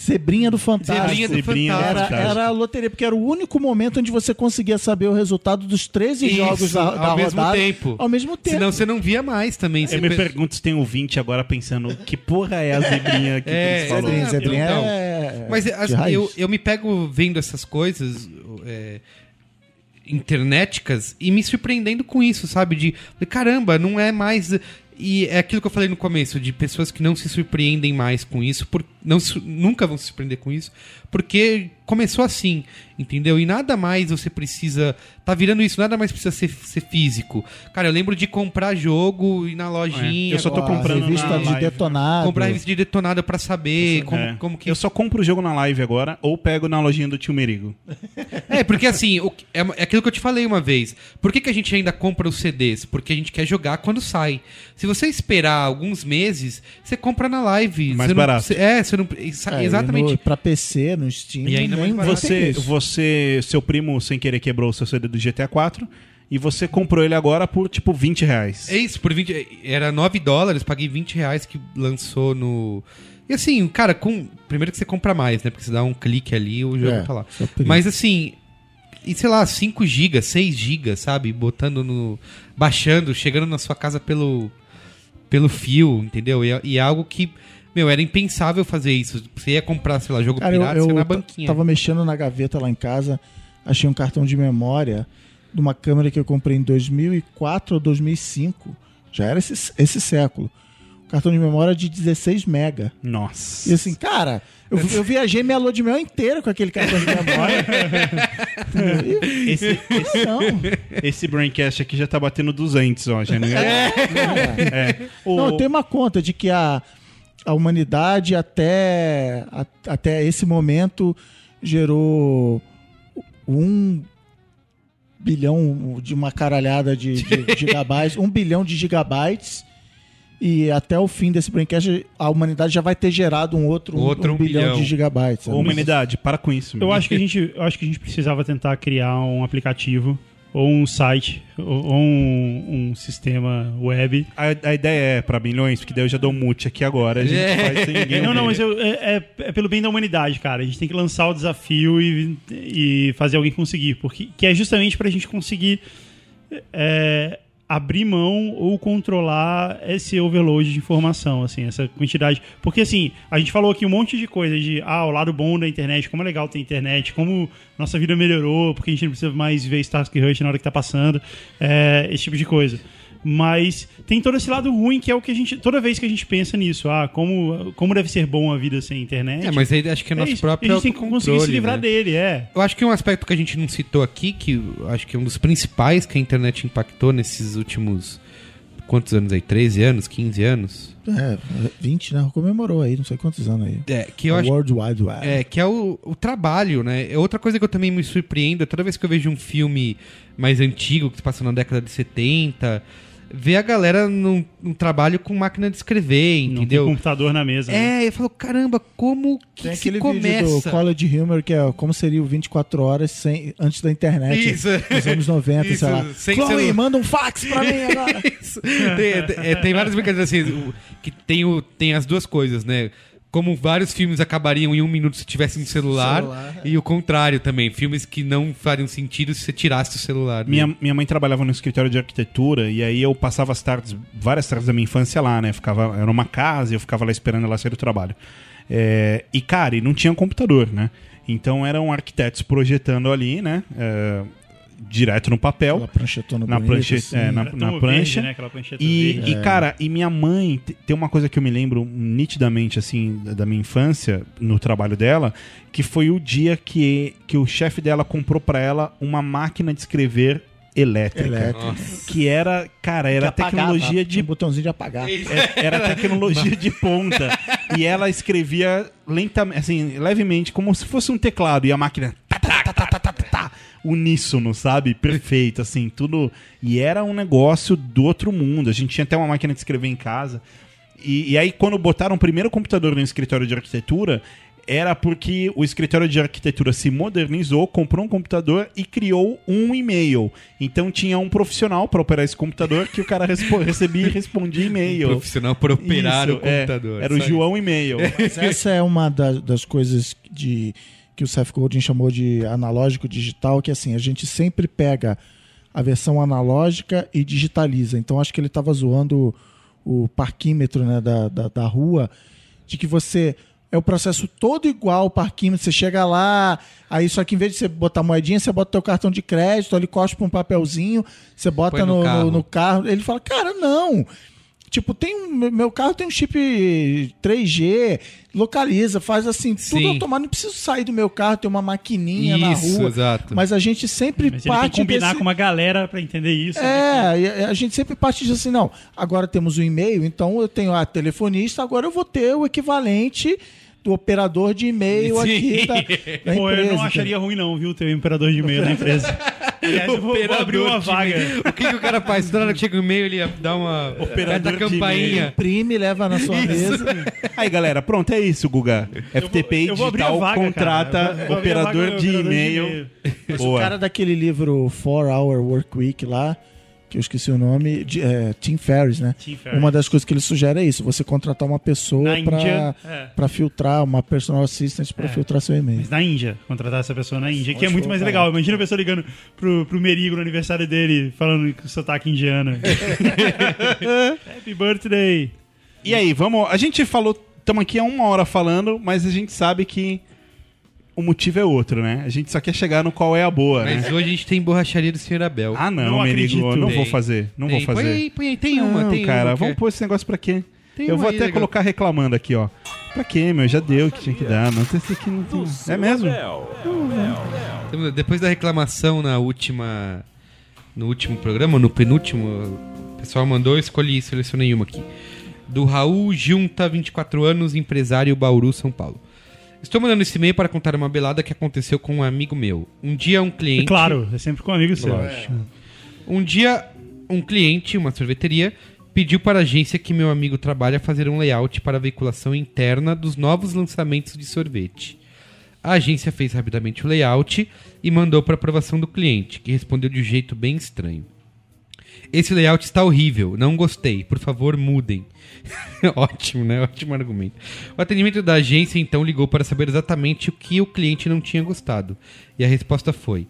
Zebrinha do Fantástico. Zebrinha do Zebrinha do Fantástico. Era, era a loteria, porque era o único momento onde você conseguia saber o resultado dos 13 Isso, jogos da, da ao mesmo rodada. tempo. Ao mesmo tempo. Senão você não via mais também. Você Eu me pe- pergunto se tem ouvinte agora pensando que porra é a zebrinha que É, eles falam. Zebrinha. Zebrinha Então, é. Mas de assim, eu, eu me pego vendo essas coisas é, internéticas e me surpreendendo com isso, sabe? De de, caramba, não é mais. E é aquilo que eu falei no começo, de pessoas que não se surpreendem mais com isso, por, não se- nunca vão se surpreender com isso, porque começou assim, entendeu? E nada mais você precisa. Tá virando isso, nada mais precisa ser, ser físico. Cara, eu lembro de comprar jogo e na lojinha. É, eu só tô comprando revista na de live. detonado. Comprar revista de detonada pra saber como, É. como que Eu só compro o jogo na live agora ou pego na lojinha do tio Merigo. É, porque assim, o é, é aquilo que eu te falei uma vez. Por que, que a gente ainda compra os CDs? Porque a gente quer jogar quando sai. Se você esperar alguns meses, você compra na live. Mais Você não- barato. você- é, você não. exa- É, exatamente. Pra PC, no Steam. E ainda mais Você, você, seu primo sem querer quebrou o seu CD do GTA 4 e você comprou ele agora por tipo 20 reais. É isso, por 20. Era 9 dólares, paguei 20 reais que lançou no. E assim, cara, com. Primeiro que você compra mais, né? Porque você dá um clique ali o jogo É, tá lá. Mas assim. E sei lá, 5 GB, 6 GB, sabe? Botando no. Baixando, chegando na sua casa pelo. Pelo fio, entendeu? E, é- e é algo que. Meu, era impensável fazer isso. Você ia comprar, sei lá, jogo Cara, eu, pirata, você ia eu na ta- banquinha. tava mexendo na gaveta lá em casa, achei um cartão de memória de uma câmera que eu comprei em 2004 ou 2005. Já era esse, esse século. Cartão de memória de 16 mega. Nossa. E assim, cara, eu, eu viajei minha lua de mel inteira com aquele cartão de memória. E- Esse, esse, não, esse Braincast aqui já tá batendo 200, ó. Já não é... É. O- não, tem uma conta de que a, a humanidade até, a- até esse momento gerou um bilhão de uma caralhada de, de gigabytes, um bilhão de gigabytes. E até o fim desse Braincast, a humanidade já vai ter gerado um outro, Outro um, um bilhão, bilhão. de gigabytes. Humanidade, para com isso. Eu meu. acho que a gente, eu acho que a gente precisava tentar criar um aplicativo ou um site ou, ou um, um sistema web. A, a ideia é pra milhões, porque daí eu já dou um mute aqui agora. A gente É. faz sem ninguém Não, não, mas ouvir. eu- é, é- é pelo bem da humanidade, cara. A gente tem que lançar o desafio e, e fazer alguém conseguir, porque que é justamente pra gente conseguir é, abrir mão ou controlar esse overload de informação, assim, essa quantidade. Porque assim, a gente falou aqui um monte de coisa de ah, o lado bom da internet, como é legal ter internet, como nossa vida melhorou, porque a gente não precisa mais ver Starsky Hutch na hora que tá passando, é, esse tipo de coisa. Mas tem todo esse lado ruim que é o que a gente. Toda vez que a gente pensa nisso, ah, como, como deve ser bom a vida sem internet. É, mas aí acho que é é nosso isso. próprio a gente tem que conseguir se livrar né? dele, é. Eu acho que um aspecto que a gente não citou aqui, que acho que é um dos principais que a internet impactou nesses últimos quantos anos aí? 13 anos, 15 anos? É, 20, né? Comemorou aí, não sei quantos anos aí. É, que eu A acho World Wide Web. É, que é o, o trabalho, né? É outra coisa que eu também me surpreendo, é toda vez que eu vejo um filme mais antigo, que se passa na década de 70, ver a galera num, num trabalho com máquina de escrever, entendeu? computador na mesa. né? É, eu falo, caramba, como que Tem se aquele vídeo do começa? College Humor que é como seria o 24 horas sem, antes da internet. Isso. Nos anos 90, Isso, sei lá. sem Chloe, manda um fax pra mim agora. Isso. Tem, tem- é, tem várias brincadeiras assim, que tem, o, tem as duas coisas, né? Como vários filmes acabariam em um minuto se tivesse um celular, Celular. e o contrário também, filmes que não fariam sentido se você tirasse o celular. né? Minha, minha mãe trabalhava no escritório de arquitetura e aí eu passava as tardes, várias tardes da minha infância lá, né? Ficava, era uma casa e eu ficava lá esperando ela sair do trabalho. É, e, cara, e não tinha computador, né? Então eram arquitetos projetando ali, né? É, direto no papel. Aquela pranchetona Na bonita, prancha- assim. é, na- tão prancha. né? Aquela prancheta E, verde. e, cara, e minha mãe, te- tem uma coisa que eu me lembro nitidamente, assim, da, minha infância, no trabalho dela, que foi o dia que, que o chefe dela comprou pra ela uma máquina de escrever elétrica. Elétrica. Que era, cara, era apagava, tecnologia tinha de um botãozinho de apagar. é- era tecnologia de ponta. E ela escrevia lentamente, assim, levemente, como se fosse um teclado. E a máquina. Uníssono, sabe? Perfeito, assim, tudo. E era um negócio do outro mundo. A gente tinha até uma máquina de escrever em casa. E, e aí, quando botaram o primeiro computador no escritório de arquitetura, era porque o escritório de arquitetura se modernizou, comprou um computador e criou um e-mail. Então tinha um profissional para operar esse computador que o cara recebia e respondia e-mail. profissional por operar Isso, o é, computador. era o João e-mail. Mas essa é uma da- das coisas de que o Seth Godin chamou de analógico digital, que assim, a gente sempre pega a versão analógica e digitaliza. Então acho que ele estava zoando o, o parquímetro né, da, da, da rua, de que você. É o processo todo igual o parquímetro. Você chega lá, aí só que em vez de você botar moedinha, você bota teu cartão de crédito, ele cospe um papelzinho, você bota no no, no- carro. no carro. Ele fala, cara, não. Tipo, tem um, meu- carro tem um chip 3G, localiza, faz assim, tudo Sim. automático. Não preciso sair do meu carro, tem uma maquininha na Isso, rua. exato. Mas a gente sempre Mas ele tem parte que combinar desse... com uma galera pra entender isso. né? É, a a gente sempre parte disso assim, não. Agora temos o e-mail, então eu tenho a telefonista, agora eu vou ter o equivalente do operador de e-mail Sim. aqui da, da Pô, eu empresa. não acharia ruim não, viu, ter um imperador de e-mail na empresa. Aliás, eu vou, vou abrir uma de vaga. O que, que o cara faz? Toda hora que chega o e-mail, ele dá uma. Operador aperta a de campainha. Imprime, leva na sua mesa. Aí, galera, pronto, é isso, Guga. FTP eu vou abrir a Digital vaga, contrata vou- operador vaga, de operador de e-mail. e-mail. Mas o cara daquele livro 4 Hour Work Week lá, que eu esqueci o nome, de, é, Tim Ferriss, né? Tim Ferriss. Uma das coisas que ele sugere é isso: você contratar uma pessoa Índia, é. filtrar, uma personal assistant pra É. filtrar seu e-mail. Mas na Índia, contratar essa pessoa na Índia, que é muito mais cara. legal. Imagina a pessoa ligando pro, pro Merigo no aniversário dele, falando com sotaque indiano. Happy birthday! E aí, vamos. A gente falou. Estamos aqui há uma hora falando, mas a gente sabe que o motivo é outro, né? A gente só quer chegar no qual é a boa, né? Mas hoje a gente tem borracharia do Sr. Abel. Ah, não, Não Merigo, acredito. não vou fazer. Não Tem, vou fazer. Põe aí, põe aí. Tem uma, não, tem cara, uma. vamos que- pôr esse negócio pra quê? Tem eu uma vou aí até legal. colocar reclamando aqui, ó. Pra quê, meu? Já deu o que tinha que dar. Não tem isso aqui, não tem. É mesmo? Então, Depois da reclamação na última. No último programa, no penúltimo, o pessoal mandou, eu escolhi, selecionei uma aqui. Do Raul Junta, 24 anos, empresário Bauru, São Paulo. Estou mandando esse e-mail para contar uma belada que aconteceu com um amigo meu. Um dia um cliente. Claro, é sempre com um amigo seu. Um dia, um cliente, uma sorveteria, pediu para a agência que meu amigo trabalha fazer um layout para a veiculação interna dos novos lançamentos de sorvete. A agência fez rapidamente o layout e mandou para aprovação do cliente, que respondeu de um jeito bem estranho. Esse layout está horrível, não gostei, por favor mudem. Ótimo, né? Ótimo argumento. O atendimento da agência então ligou para saber exatamente o que o cliente não tinha gostado. E a resposta foi: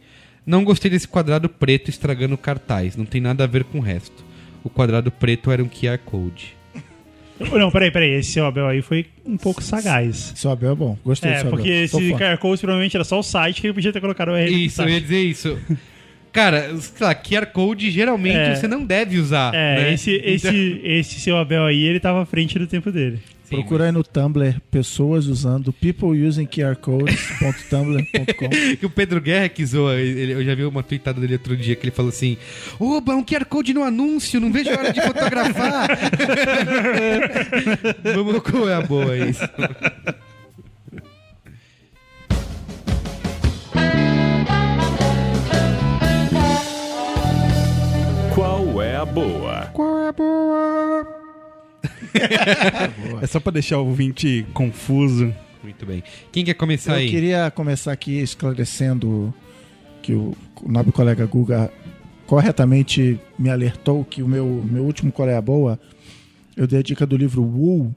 Não gostei desse quadrado preto estragando o cartaz, não tem nada a ver com o resto. O quadrado preto era um QR Code. Não, peraí, peraí. Esse seu Abel aí foi um pouco sagaz. Seu Abel é bom. Gostei do É, seu porque Abel. esse Tô fã. QR Code provavelmente era só o site que ele podia ter colocado o R. Isso, eu ia dizer isso. Cara, sei lá, QR Code geralmente É. você não deve usar. É, né? esse, esse, Então- esse seu Abel aí, ele tava à frente do tempo dele. Procura aí no Tumblr pessoas usando peopleusingqrcodes.tumblr.com. Que o Pedro Guerra que zoa, ele- eu já vi uma tweetada dele outro dia que ele falou assim: Oba, um QR Code no anúncio, não vejo a hora de fotografar. Vamos qual é a boa isso. A boa? Qual é a boa? É só pra deixar o ouvinte confuso. Muito bem. Quem quer começar Eu aí? queria começar aqui esclarecendo que o, nobre colega Guga corretamente me alertou que o meu, meu último Qual é a Boa, eu dei a dica do livro Wool,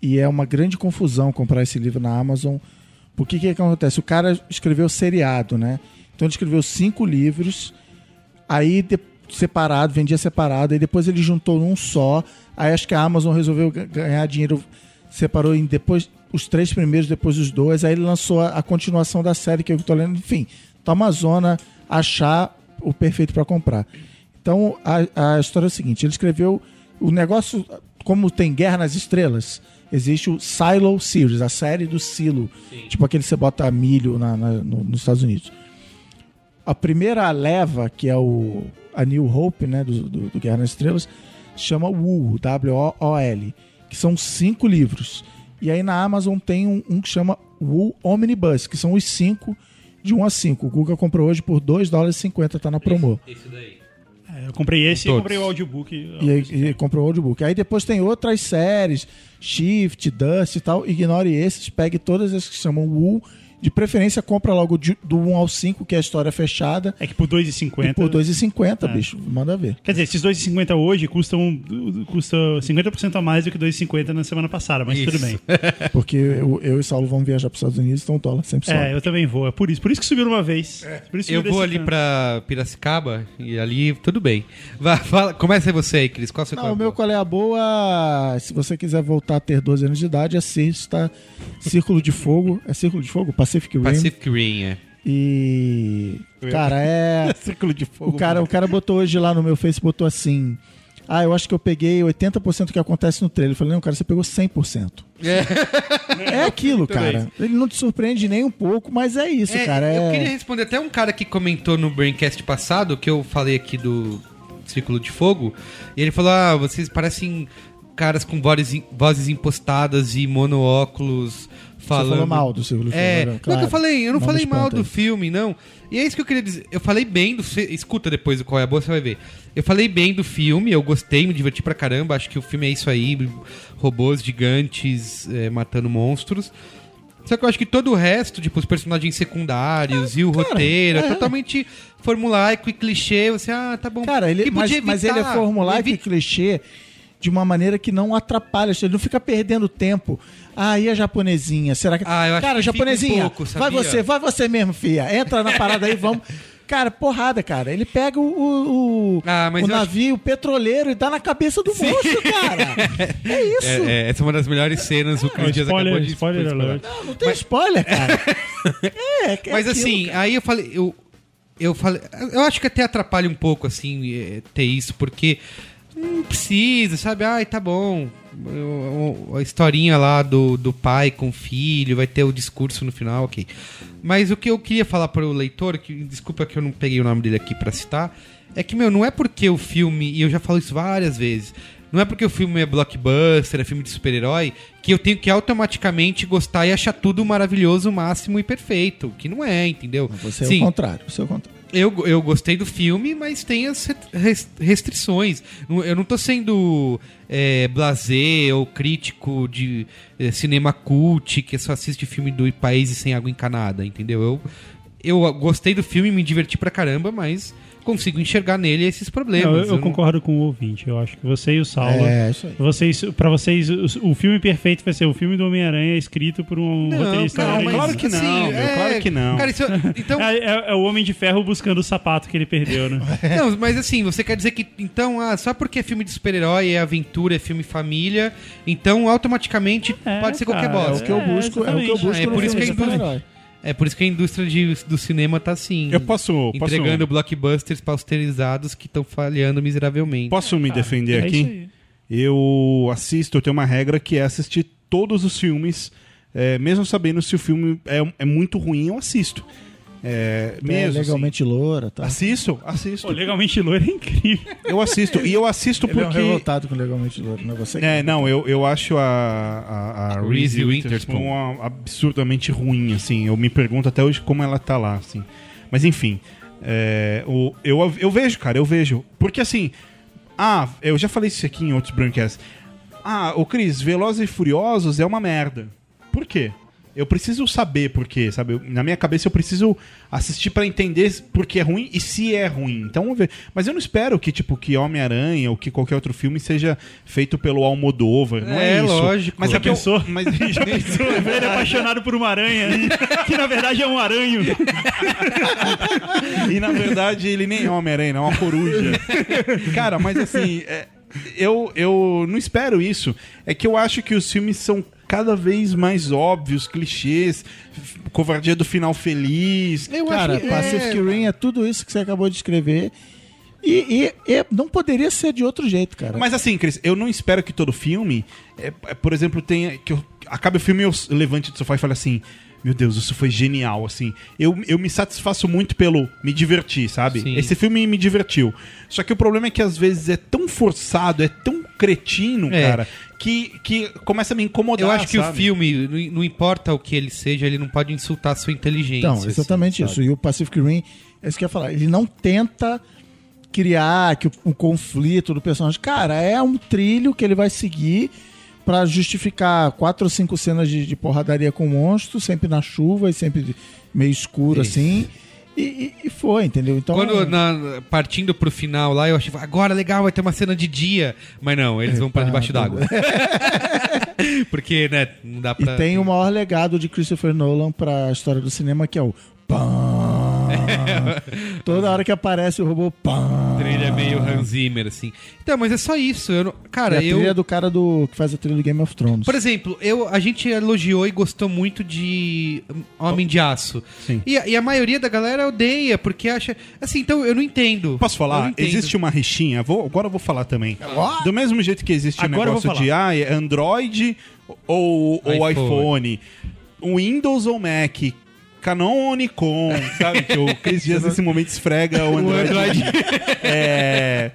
e é uma grande confusão comprar esse livro na Amazon. Porque o que, que acontece? O cara escreveu seriado, né? Então ele escreveu cinco livros, aí de- separado, vendia separado, aí depois ele juntou num só. Aí acho que a Amazon resolveu ga- ganhar dinheiro, separou em depois os três primeiros, depois os dois, aí ele lançou a, a continuação da série que eu tô lendo. Enfim, tá uma zona achar o perfeito para comprar. Então a, a história é o seguinte: ele escreveu o negócio, como tem Guerra nas Estrelas, existe o Silo Series, a série do silo, tipo aquele que você bota milho na- na- no- nos Estados Unidos a primeira leva, que é o a New Hope, né, do, do, do Guerra nas Estrelas, chama Wool, W-O-O-L, que são cinco livros. E aí na Amazon tem um, um que chama Wool Omnibus, que são os cinco de 1 a 5. O Google comprou hoje por 2 dólares e 50, tá na promo. Esse daí. É, eu comprei esse e Todos. comprei o audiobook. E, aí- e comprou o audiobook. Aí depois tem outras séries, Shift, Dust e tal. Ignore esses, pegue todas as que chamam Wool. De preferência, compra logo de- do 1 ao 5, que é a história fechada. É que por E 2,50. por 2,50, É. bicho. Manda ver. Quer dizer, esses 2,50 hoje custam, custam 50% a mais do que 2,50 na semana passada, mas Isso. tudo bem. Porque eu, eu e Saulo vamos viajar para os Estados Unidos, então o dólar sempre sobe. É, eu também vou. É por isso. Por isso que subiu uma vez. Por isso Eu vou ali pra Piracicaba e ali tudo bem. Vá, fala, começa aí você aí, Cris. Qual é o seu Não, qual é o meu qual é a boa? Se você quiser voltar a ter 12 anos de idade, assista Círculo de Fogo. É Círculo de Fogo? Pacific Rim. Pacific Rim, é. E. Cara, é. Círculo de fogo. O cara, o cara botou hoje lá no meu Face, botou assim. Ah, eu acho que eu peguei 80% do que acontece no trailer. Eu falei, não, cara, você pegou 100%. É, aquilo, cara. Ele não te surpreende nem um pouco, mas é isso, É, cara. Eu É... queria responder até um cara que comentou no Braincast passado, que eu falei aqui do Círculo de Fogo, e ele falou: Ah, vocês parecem caras com vozes, vozes impostadas e monóculos falando. Você falou mal do Fogo. É, né? não Claro. que eu falei, eu não Não falei mal do aí. filme, não. E é isso que eu queria dizer. Eu falei bem do. Escuta depois o qual é a boa, você vai ver. Eu falei bem do filme, eu gostei, me diverti pra caramba. Acho que o filme é isso aí: robôs gigantes é, matando monstros. Só que eu acho que todo o resto, tipo, os personagens secundários e o roteiro, é, é. totalmente formulaico e clichê. Você, ah, tá bom. Cara, ele, E mas, mas ele é formulaico e evi- clichê de uma maneira que não atrapalha. Ele não fica perdendo tempo. Ah, e a japonesinha? Será que. Ah, eu acho Cara, que fica um japonesinha, pouco, vai você, vai você mesmo, fia. Entra na parada aí, vamos. Cara, porrada, cara. Ele pega o, o, o- Ah, mas o eu acho- navio petroleiro e dá na cabeça do monstro, cara. É isso. É, é, essa é uma das melhores cenas, o Chris Dias acabou de spoiler alert. Não, não tem spoiler, cara. é, é Mas aquilo, assim, cara. aí eu falei, eu, eu falei, eu acho que até atrapalha um pouco, assim, eh, ter isso, porque não precisa, sabe? Ai, tá bom. A historinha lá do, do pai com o filho, vai ter o discurso no final, ok. Mas o que eu queria falar para o leitor, que desculpa que eu não peguei o nome dele aqui para citar, é que, meu, não é porque o filme, e eu já falo isso várias vezes, não é porque o filme é blockbuster, é filme de super-herói, que eu tenho que automaticamente gostar e achar tudo maravilhoso, máximo e perfeito. Que não é, entendeu? Você é Sim, o contrário. Você é o contrário. Eu, eu gostei do filme, mas tem as res- restrições. Eu não tô sendo é, blasé ou crítico de é, cinema cult que só assiste filme do países sem água encanada, entendeu? Eu, eu gostei do filme, me diverti pra caramba, mas consigo enxergar nele esses problemas. Não, eu, eu não- concordo com o ouvinte. Eu acho que você e o Saulo. É, isso aí. Vocês, pra vocês, o, o filme perfeito vai ser o filme do Homem-Aranha escrito por um Não, roteirista. cara, americano. claro que não, meu, claro que não. Cara, isso, então, É, é- é o Homem de Ferro buscando o sapato que ele perdeu, né? Não, mas assim, você quer dizer que, então, ah, só porque é filme de super-herói, é aventura, é filme família, então automaticamente É, pode ser qualquer cara, É o bosta. que eu É, busco, é, o que eu busco É, por isso filme que super-herói. É por isso que a indústria de- do cinema tá assim. Eu posso, posso, entregando blockbusters pasteurizados que estão falhando miseravelmente. posso me defender É aqui? Eu assisto, eu tenho uma regra que é assistir todos os filmes, é, mesmo sabendo se o filme é, é muito ruim, eu assisto. É, É, mesmo, legalmente loura, tá? assim. Assisto, assisto. Pô, legalmente loiro é incrível. Eu assisto. E eu assisto Ele é um porque. revoltado com legalmente loura, não é você? que- É, não, eu, eu acho a, a, a Reese Reese Witherspoon. Witherspoon uma- absurdamente ruim, assim. Eu me pergunto até hoje como ela tá lá, assim. Mas enfim, é, o, eu, eu vejo, cara, eu vejo. Porque assim, ah, eu já falei isso aqui em outros broadcasts. Ah, o Cris, Velozes e Furiosos é uma merda. Por quê? Eu preciso saber por quê, sabe? Eu- na minha cabeça eu preciso assistir pra entender por que é ruim e se é ruim. Então vamos ver. Mas eu não espero que tipo que Homem-Aranha ou que qualquer outro filme seja feito pelo Almodóvar, não é, É, isso. lógico. Mas Já é que eu- pensou? mas Já pensou? Ele é apaixonado por uma aranha, que na verdade é um aranho. E na verdade ele nem é Homem-Aranha, é uma coruja. Cara, mas assim, é, eu, eu não espero isso. É que eu acho que os filmes são cada vez mais óbvios, clichês, covardia do final feliz. Eu Cara, acho que Pacific Rim é tudo isso que você acabou de escrever. E, e- e não poderia ser de outro jeito, cara. Mas assim, Cris, eu não espero que todo filme, é, é, por exemplo, tenha. que eu, acabe o filme e eu levante do sofá e fale assim. Meu Deus, isso foi genial, assim. Eu, eu me satisfaço muito pelo me divertir, sabe? Sim. Esse filme me divertiu. Só que o problema é que às vezes é tão forçado, é tão cretino, É. cara, que, que começa a me incomodar. Eu acho que o sabe? filme, não- não importa o que ele seja, ele não pode insultar a sua inteligência. Então, exatamente assim, isso. E o Pacific Rim, é isso que eu ia falar. Ele não tenta criar que o, o conflito do personagem. Cara, é um trilho que ele vai seguir pra justificar quatro ou cinco cenas de, de porradaria com monstro, sempre na chuva e sempre meio escuro Isso. assim. E, e- e foi, entendeu? Então, Quando na- partindo pro final lá, eu achei, agora legal, vai ter uma cena de dia. Mas não, eles vão pra tá, debaixo d'água. Porque, né, não dá E pra. tem o maior legado de Christopher Nolan pra história do cinema, que é o pam. Toda hora que aparece o robô pam. trilha meio Hans Zimmer, assim. Então, mas é só isso. Eu não- Cara, a eu. trilha é do cara do que faz a trilha do Game of Thrones. Por exemplo, eu, a gente elogiou e gostou muito de Homem de Aço. Sim. E, a- e a maioria da galera odeia, porque acha. Assim, então eu não entendo. Posso falar? entendo. Existe uma rixinha. Vou, agora eu vou falar também. Do mesmo jeito que existe o Agora eu negócio de ah, é Android ou, ou iPhone. iPhone, Windows ou Mac. Canon ou Nikon, sabe? Que o Cris Dias nesse momento esfrega o Android. É.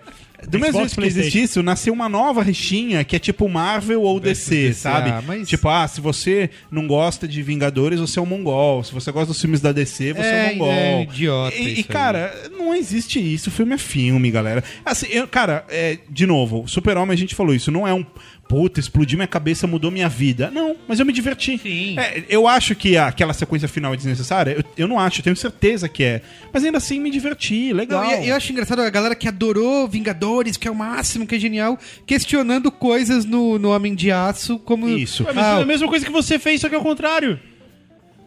Do Xbox, mesmo jeito que existe isso, nasceu uma nova rixinha que é tipo Marvel ou DC, DC, sabe? ah, mas- Tipo, ah, se você não gosta de Vingadores, você é um mongol. Se você gosta dos filmes da DC, você é, É, um mongol. é idiota E, e, cara, não existe isso. O filme é filme, galera. Assim, eu- cara, é, de novo, Super-Homem, a gente falou isso, não é um. Puta, explodiu minha cabeça, mudou minha vida. Não, mas eu me diverti. Sim. É, eu acho que aquela sequência final é desnecessária. Eu, eu não acho, eu tenho certeza que é. Mas ainda assim me diverti, legal. Não, e eu acho engraçado a galera que adorou Vingadores, que é o máximo, que é genial, questionando coisas no, no Homem de Aço, como. Isso. Ué, mas Ah, é a mesma coisa que você fez, só que é o contrário.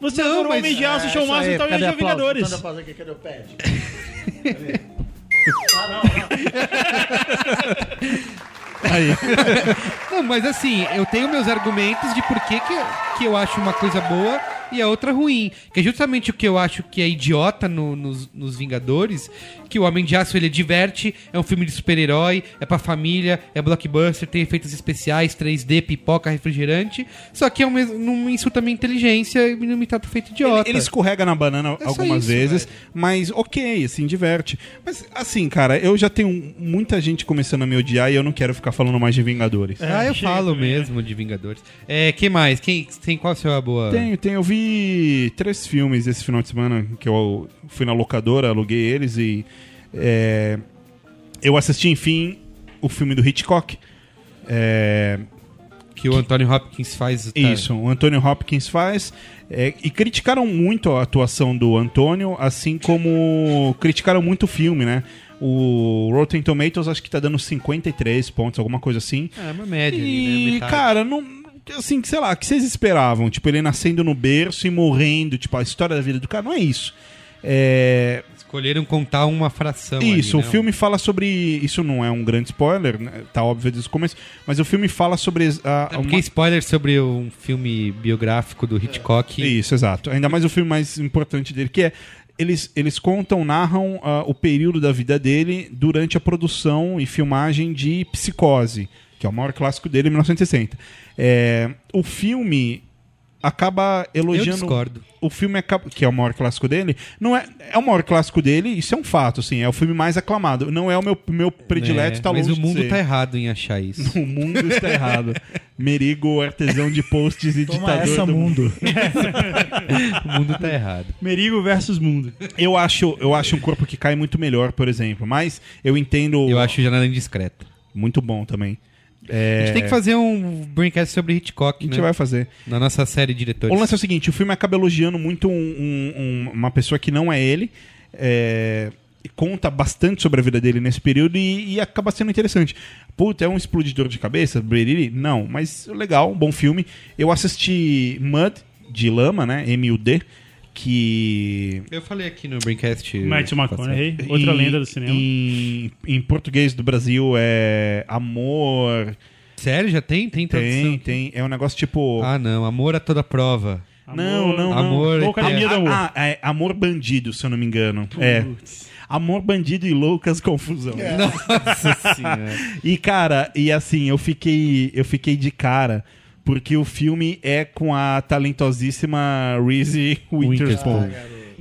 Você Não, adorou mas- Homem de Aço, É, Show isso Máximo aí, e tal, e? Vingadores. A pausa aqui, cadê o pad? Aí. Não, mas assim, eu tenho meus argumentos de por que, que, que eu acho uma coisa boa e a outra ruim. Que é justamente o que eu acho que é idiota no- nos, nos Vingadores, que o Homem de Aço ele diverte, é um filme de super-herói, é pra família, é blockbuster, tem efeitos especiais, 3D, pipoca, refrigerante, só que é um, não insulta a minha inteligência e não me trata feito idiota. Ele, ele escorrega na banana É algumas isso, vezes, velho. mas ok, assim, diverte. Mas, assim, cara, eu já tenho muita gente começando a me odiar e eu não quero ficar falando mais de Vingadores. Ah, eu falo mesmo de Vingadores. É, que mais? Quem tem qual a sua boa? Tenho, tenho. Eu vi três filmes esse final de semana que eu fui na locadora, aluguei eles e. é, eu assisti, enfim, o filme do Hitchcock. É, Que o Anthony Hopkins faz. tá? Isso, o Antônio Hopkins faz. é, e criticaram muito a atuação do Antônio, assim como criticaram muito o filme, né? O Rotten Tomatoes acho que tá dando 53 pontos, alguma coisa assim. É uma média ali, E, né? Metade. cara, não. Assim, sei lá, o que vocês esperavam? Tipo, ele nascendo no berço e morrendo, tipo, a história da vida do cara. Não é isso. É, Escolheram contar uma fração. isso, ali, o né? filme fala sobre. Isso não é um grande spoiler, né? tá óbvio desde o começo, mas o filme fala sobre. a- É uma- porque spoiler sobre um filme biográfico do Hitchcock. Isso, exato. Ainda mais o filme mais importante dele, que é. Eles, eles contam, narram ah, o período da vida dele durante a produção e filmagem de Psicose, que é o maior clássico dele, 1960. É, o filme acaba Eu elogiando discordo. o filme acaba, que é o maior clássico dele, não é é o maior clássico dele, isso é um fato, assim, é o filme mais aclamado. Não é o meu meu predileto, É, tá mas longe o mundo tá errado em achar isso. O mundo está errado. Merigo, artesão de posts e Toma ditador essa, do mundo. o mundo tá errado. Merigo versus Mundo. Eu acho, eu acho um corpo que cai muito melhor, por exemplo, mas eu entendo Eu acho Janela Indiscreta. muito bom também. A É, gente tem que fazer um Braincast sobre Hitchcock, a gente né? vai fazer. Na nossa série de O diretores. lance é o seguinte: o filme acaba elogiando muito um- um- um- uma pessoa que não é ele. é, conta bastante sobre a vida dele nesse período e, e acaba sendo interessante. Puta, é um explodidor de cabeça? Breriri? Não, mas legal, bom filme. Eu assisti Mud, de Lama, né? M-U-D, que. Eu falei aqui no Braincast. Matthew McConaughey, outra em- lenda do cinema. Em, em português do Brasil é Amor. Sério? Já tem? Tem tradução? Tem, tem. É um negócio tipo. Ah, não. Amor a toda prova. Não, não, não. Amor. Loucademia do Amor. Ah, é Amor Bandido, se eu não me engano. É. Amor Bandido e Loucas Confusão. Nossa senhora. E cara, e assim, eu fiquei, eu fiquei de cara porque o filme é com a talentosíssima Reese Witherspoon.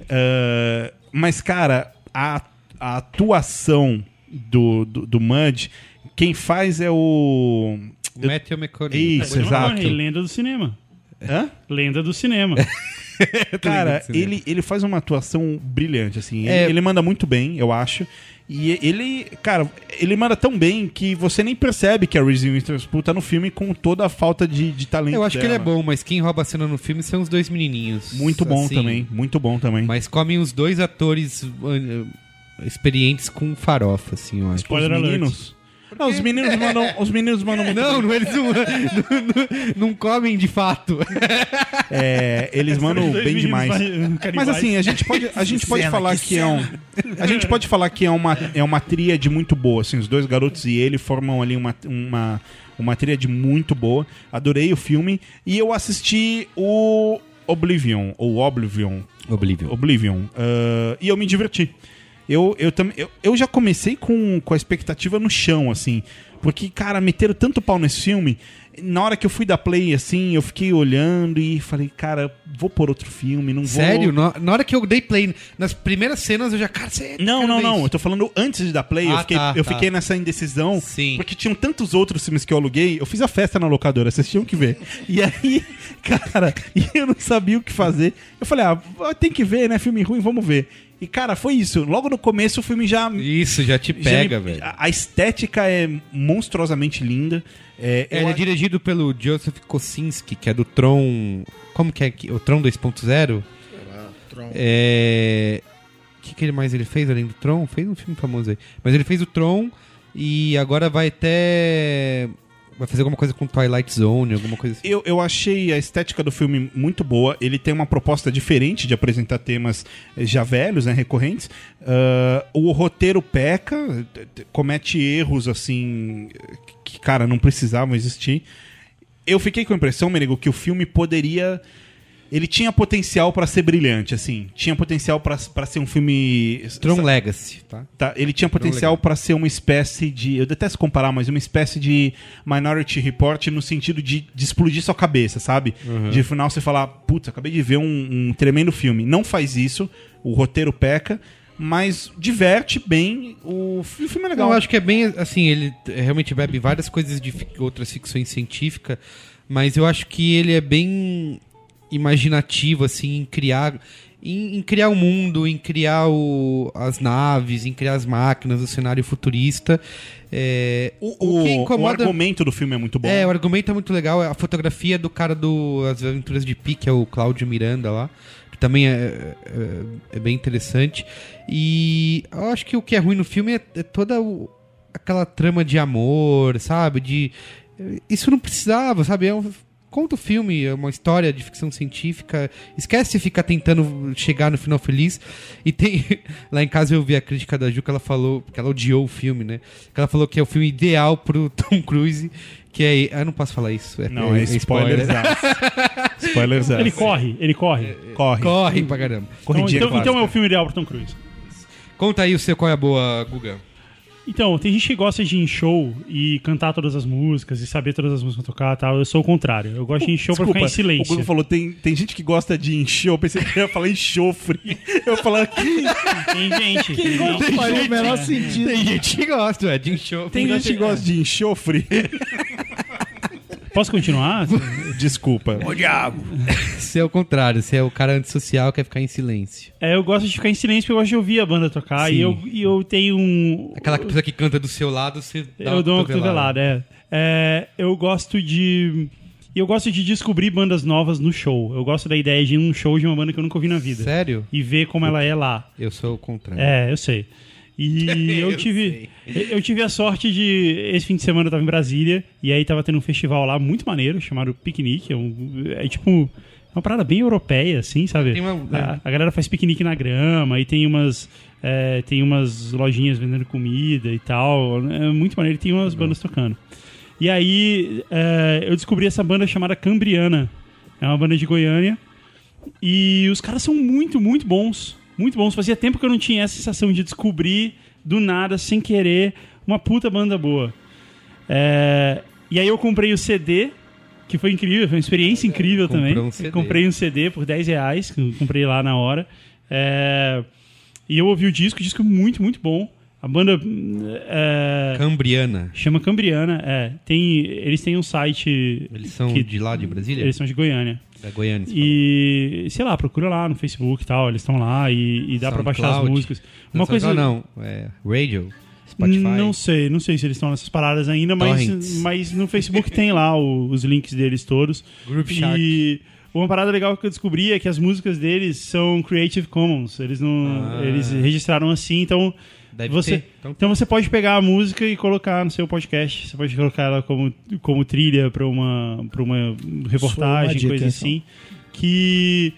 Ah, mas cara, a, a atuação do, do, do Mud, quem faz é o Matthew McConaughey. Isso, Matthew exato. McConaughey, Lenda do cinema. Hã? Lenda do cinema. Cara, do cinema. ele, ele faz uma atuação brilhante, assim. É. Ele, ele manda muito bem, eu acho. E ele, cara, ele manda tão bem que você nem percebe que a Reese Witherspoon tá no filme com toda a falta de, de talento Eu acho que ele é dela. bom, mas quem rouba a cena no filme são os dois menininhos. Muito bom Assim, também, muito bom também. Mas comem os dois atores uh, experientes com farofa, assim, eu acho. os Spoiler alert. Não, os meninos mandam, os meninos mandam muito Não, bem. não, eles não, não, não- comem de fato. É, eles mandam bem demais. vai- Mas assim, a gente pode, a gente pode cena, falar que que, é um. A gente pode falar que é uma, é uma tríade muito boa. Assim, os dois garotos e ele formam ali uma, uma, uma tríade muito boa. Adorei o filme. E eu assisti o Oblivion, ou Oblivion. Oblivion. Oblivion. ah, e eu me diverti. Eu, eu, também eu, eu já comecei com, com a expectativa no chão, assim. Porque, cara, meteram tanto pau nesse filme. Na hora que eu fui dar play, assim, eu fiquei olhando e falei, cara, vou por outro filme, não vou. Sério? Na, na hora que eu dei play, nas primeiras cenas eu já, cara, você. Não, quero não, ver não. isso. Eu tô falando antes de dar play. eu Ah, fiquei, tá, eu tá. fiquei nessa indecisão. Sim. Porque tinham tantos outros filmes que eu aluguei. Eu fiz a festa na locadora, vocês tinham que ver. E aí, cara, e eu não sabia o que fazer. Eu falei, ah, tem que ver, né? Filme ruim, vamos ver. E, cara, foi isso. Logo no começo o filme já. Isso, já te pega, velho. A estética é monstruosamente linda. É, ele é dirigido pelo Joseph Kosinski, que é do Tron. Como que é? que- O Tron 2.0? É. O que, que ele mais ele fez além do Tron? Fez um filme famoso aí. Mas ele fez o Tron e agora vai até. Vai fazer alguma coisa com Twilight Zone, alguma coisa assim. Eu, eu achei a estética do filme muito boa. Ele tem uma proposta diferente de apresentar temas eh, já velhos, né, recorrentes. Ah, o roteiro peca, t- comete erros assim que, cara, não precisavam existir. Eu fiquei com a impressão, Merigo, que o filme poderia. Ele tinha potencial pra ser brilhante, assim. Tinha potencial pra pra ser um filme. Tron Legacy, tá? Tá, ele tinha potencial pra ser uma espécie de. Eu detesto comparar, mas uma espécie de Minority Report no sentido de, de explodir sua cabeça, sabe? De no final você falar, putz, acabei de ver um, um tremendo filme. Não faz isso, o roteiro peca, mas diverte bem. O, fi- o filme é legal. Eu acho que é bem assim, ele realmente bebe várias coisas de outras ficções científicas, mas eu acho que ele é bem imaginativo assim em criar em, em criar o mundo, em criar o- as naves, em criar as máquinas, o cenário futurista. É, o, o que o- incomoda argumento do filme é muito bom. é, o argumento é muito legal. A fotografia do cara do As Aventuras de Pi, que é o Cláudio Miranda lá, que também é, é- é bem interessante. E eu acho que o que é ruim no filme é, é toda aquela trama de amor, sabe? De isso não precisava, sabe? É um, conta o filme, é uma história de ficção científica. Esquece de ficar tentando chegar no final feliz. E tem. Lá em casa eu vi a crítica da Ju que ela falou. que ela odiou o filme, né? Que ela falou que é o filme ideal pro Tom Cruise. Que é. Ah, não posso falar isso. Não, é, spoilers. spoilers. Ele corre, ele corre. corre. Corre pra caramba. Então, então, então é o filme ideal pro Tom Cruise. Conta aí o seu qual é a boa, Guga. Então, tem gente que gosta de ir em show e cantar todas as músicas e saber todas as músicas tocar e tal. Eu sou o contrário. Eu gosto de ir em show pra ficar em o silêncio. Google falou, tem, tem gente que gosta de encher, eu pensei que ia falar enxofre. Eu ia falar que Tem gente. tem Não gente. faria o menor sentido. Tem gente que gosta, é, de show. tem gente que gosta de enxofre. Posso continuar? Desculpa. Você é o contrário, você é o cara antissocial que quer ficar em silêncio. É, eu gosto de ficar em silêncio porque eu gosto de ouvir a banda tocar. Sim. E eu, e eu tenho um. Aquela pessoa que canta do seu lado, você dá eu dou uma cotovelada, é. É, Eu gosto de. Eu gosto de descobrir bandas novas no show. Eu gosto da ideia de ir num show de uma banda que eu nunca ouvi na vida. Sério? E ver como ela é lá. Eu sou o contrário. É, eu sei. E eu, Eu tive eu tive a sorte de esse fim de semana eu tava em Brasília e aí tava tendo um festival lá muito maneiro chamado Piquenique, é, um- é tipo uma parada bem europeia assim, sabe? Uma- a, a galera faz piquenique na grama e tem umas é, tem umas lojinhas vendendo comida e tal, é muito maneiro, e tem umas bandas tocando. E aí é, eu descobri essa banda chamada Cambriana. É uma banda de Goiânia. E os caras são muito, muito bons. Muito bons. Fazia tempo que eu não tinha essa sensação de descobrir do nada, sem querer, uma puta banda boa. É, E aí eu comprei o CD, que foi incrível, foi uma experiência incrível Comprou também. um CD. Comprei um CD por 10 reais, que eu comprei lá na hora. É, E eu ouvi o disco, o disco é muito, muito bom. A banda é, Cambriana. chama Cambriana. É, tem, eles têm um site. Eles são que- de lá, de Brasília? Eles são de Goiânia. Da Goiânia. E, sei lá, procura lá no Facebook e tal, eles estão lá e, e dá pra baixar as músicas. Uma coisa. Não, não. É Radio, Spotify. Não sei, não sei se eles estão nessas paradas ainda, mas, Torrents. mas no Facebook tem lá o- os links deles todos. Groove Shark. E uma parada legal que eu descobri é que as músicas deles são Creative Commons. Eles não. Ah. Eles registraram assim, então. Deve você, ter. Então, então você pode pegar a música e colocar no seu podcast. Você pode colocar ela como, como trilha para uma, pra uma reportagem, coisa assim. Que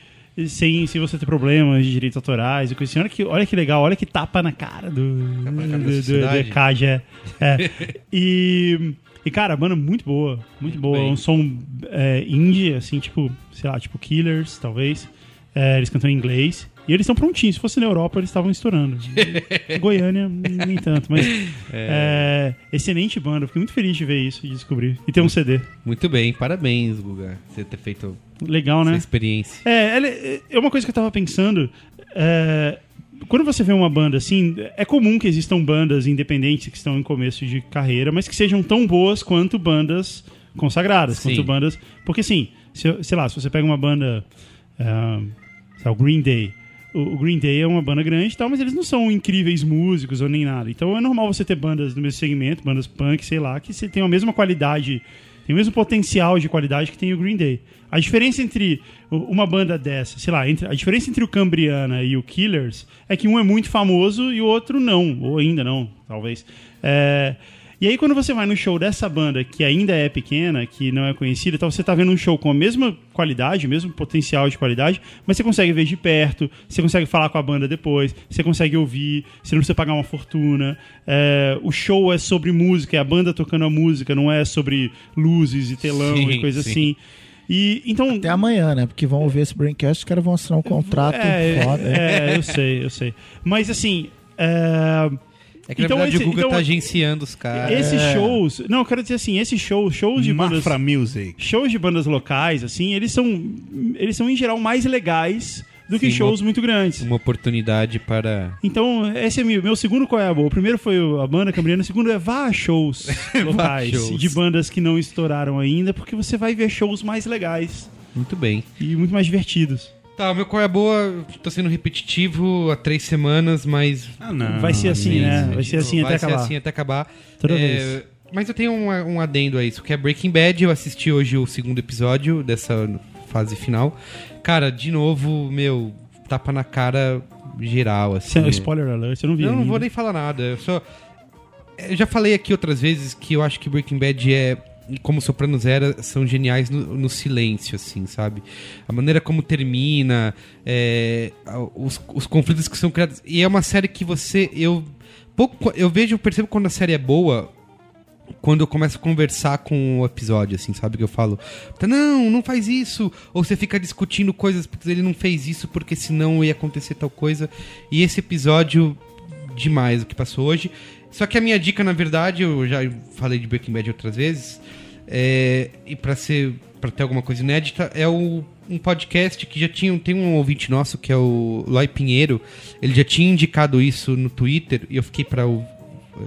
sem, sem você ter problemas de direitos autorais e coisa assim. Olha que, olha que legal, olha que tapa na cara do, Tapa na cara do, do, ECAD, é. É. e, e, cara, a banda é muito boa. Muito, Muito boa. bem. Um som é, indie, assim, tipo, sei lá, tipo Killers, talvez. É, eles cantam em inglês. E eles estão prontinhos. Se fosse na Europa, eles estavam estourando. Goiânia, nem tanto. Mas é, excelente banda. Fiquei muito feliz de ver isso e de descobrir. E ter um CD. Muito bem, parabéns, Guga. Você ter feito Legal, essa né? experiência. É, ela- é uma coisa que eu tava pensando. é, quando você vê uma banda assim, é comum que existam bandas independentes que estão em começo de carreira, mas que sejam tão boas quanto bandas consagradas, Sim. quanto bandas. Porque assim, se, sei lá, se você pega uma banda. é, sei lá, o Green Day. O Green Day é uma banda grande e tal, mas eles não são incríveis músicos ou nem nada. Então é normal você ter bandas do mesmo segmento, bandas punk, sei lá, que você tem a mesma qualidade, tem o mesmo potencial de qualidade que tem o Green Day. A diferença entre uma banda dessa, sei lá, entre, a diferença entre o Cambriana e o Killers é que um é muito famoso e o outro não, ou ainda não, talvez. É, e aí, quando você vai no show dessa banda, que ainda é pequena, que não é conhecida, então você tá vendo um show com a mesma qualidade, o mesmo potencial de qualidade, mas você consegue ver de perto, você consegue falar com a banda depois, você consegue ouvir, você não precisa pagar uma fortuna. É, o show é sobre música, é a banda tocando a música, não é sobre luzes e telão Sim, e coisa sim. assim. E então. Até amanhã, né? Porque vão ouvir esse Braincast, os caras vão assinar um contrato é, foda. é, eu sei, eu sei. Mas assim. é, É que Então na verdade esse- o Guga então- tá agenciando os caras. Esses shows. Não, eu quero dizer assim, esses shows, shows de bandas. Mafra Music. Shows de bandas locais, assim, eles são. Eles são, em geral, mais legais do que Sim, shows uma- muito grandes. Uma oportunidade para. Então, esse é meu, meu segundo qual é a boa. O primeiro foi o- a banda cambriana, o segundo é vá a shows locais shows. de bandas que não estouraram ainda, porque você vai ver shows mais legais Muito bem. e muito mais divertidos. Tá, o meu qual é boa? Tô sendo repetitivo há três semanas, mas. Ah, não. vai ser assim, Sim, né? Vai ser assim Vai até ser acabar. assim até acabar. Toda É, vez. Mas eu tenho um, um adendo a isso, que é Breaking Bad. Eu assisti hoje o segundo episódio dessa fase final. Cara, de novo, meu, tapa na cara geral, assim. Sem- Spoiler alert, eu não vi. Eu não vou nem falar nada. Eu só. Eu já falei aqui outras vezes que eu acho que Breaking Bad é. Como Sopranos era, são geniais no, no silêncio, assim, sabe? A maneira como termina, é, os, os conflitos que são criados. E é uma série que você. Eu, pouco, eu vejo, percebo quando a série é boa quando eu começo a conversar com o episódio, assim, sabe? Que eu falo, "Tá, não, não faz isso. Ou você fica discutindo coisas porque ele não fez isso porque senão ia acontecer tal coisa. E esse episódio, demais o que passou hoje. Só que a minha dica, na verdade, eu já falei de Breaking Bad outras vezes, é, e pra ser para ter alguma coisa inédita, é o, um podcast que já tinha tem um ouvinte nosso que é o Loi Pinheiro, ele já tinha indicado isso no Twitter e eu fiquei para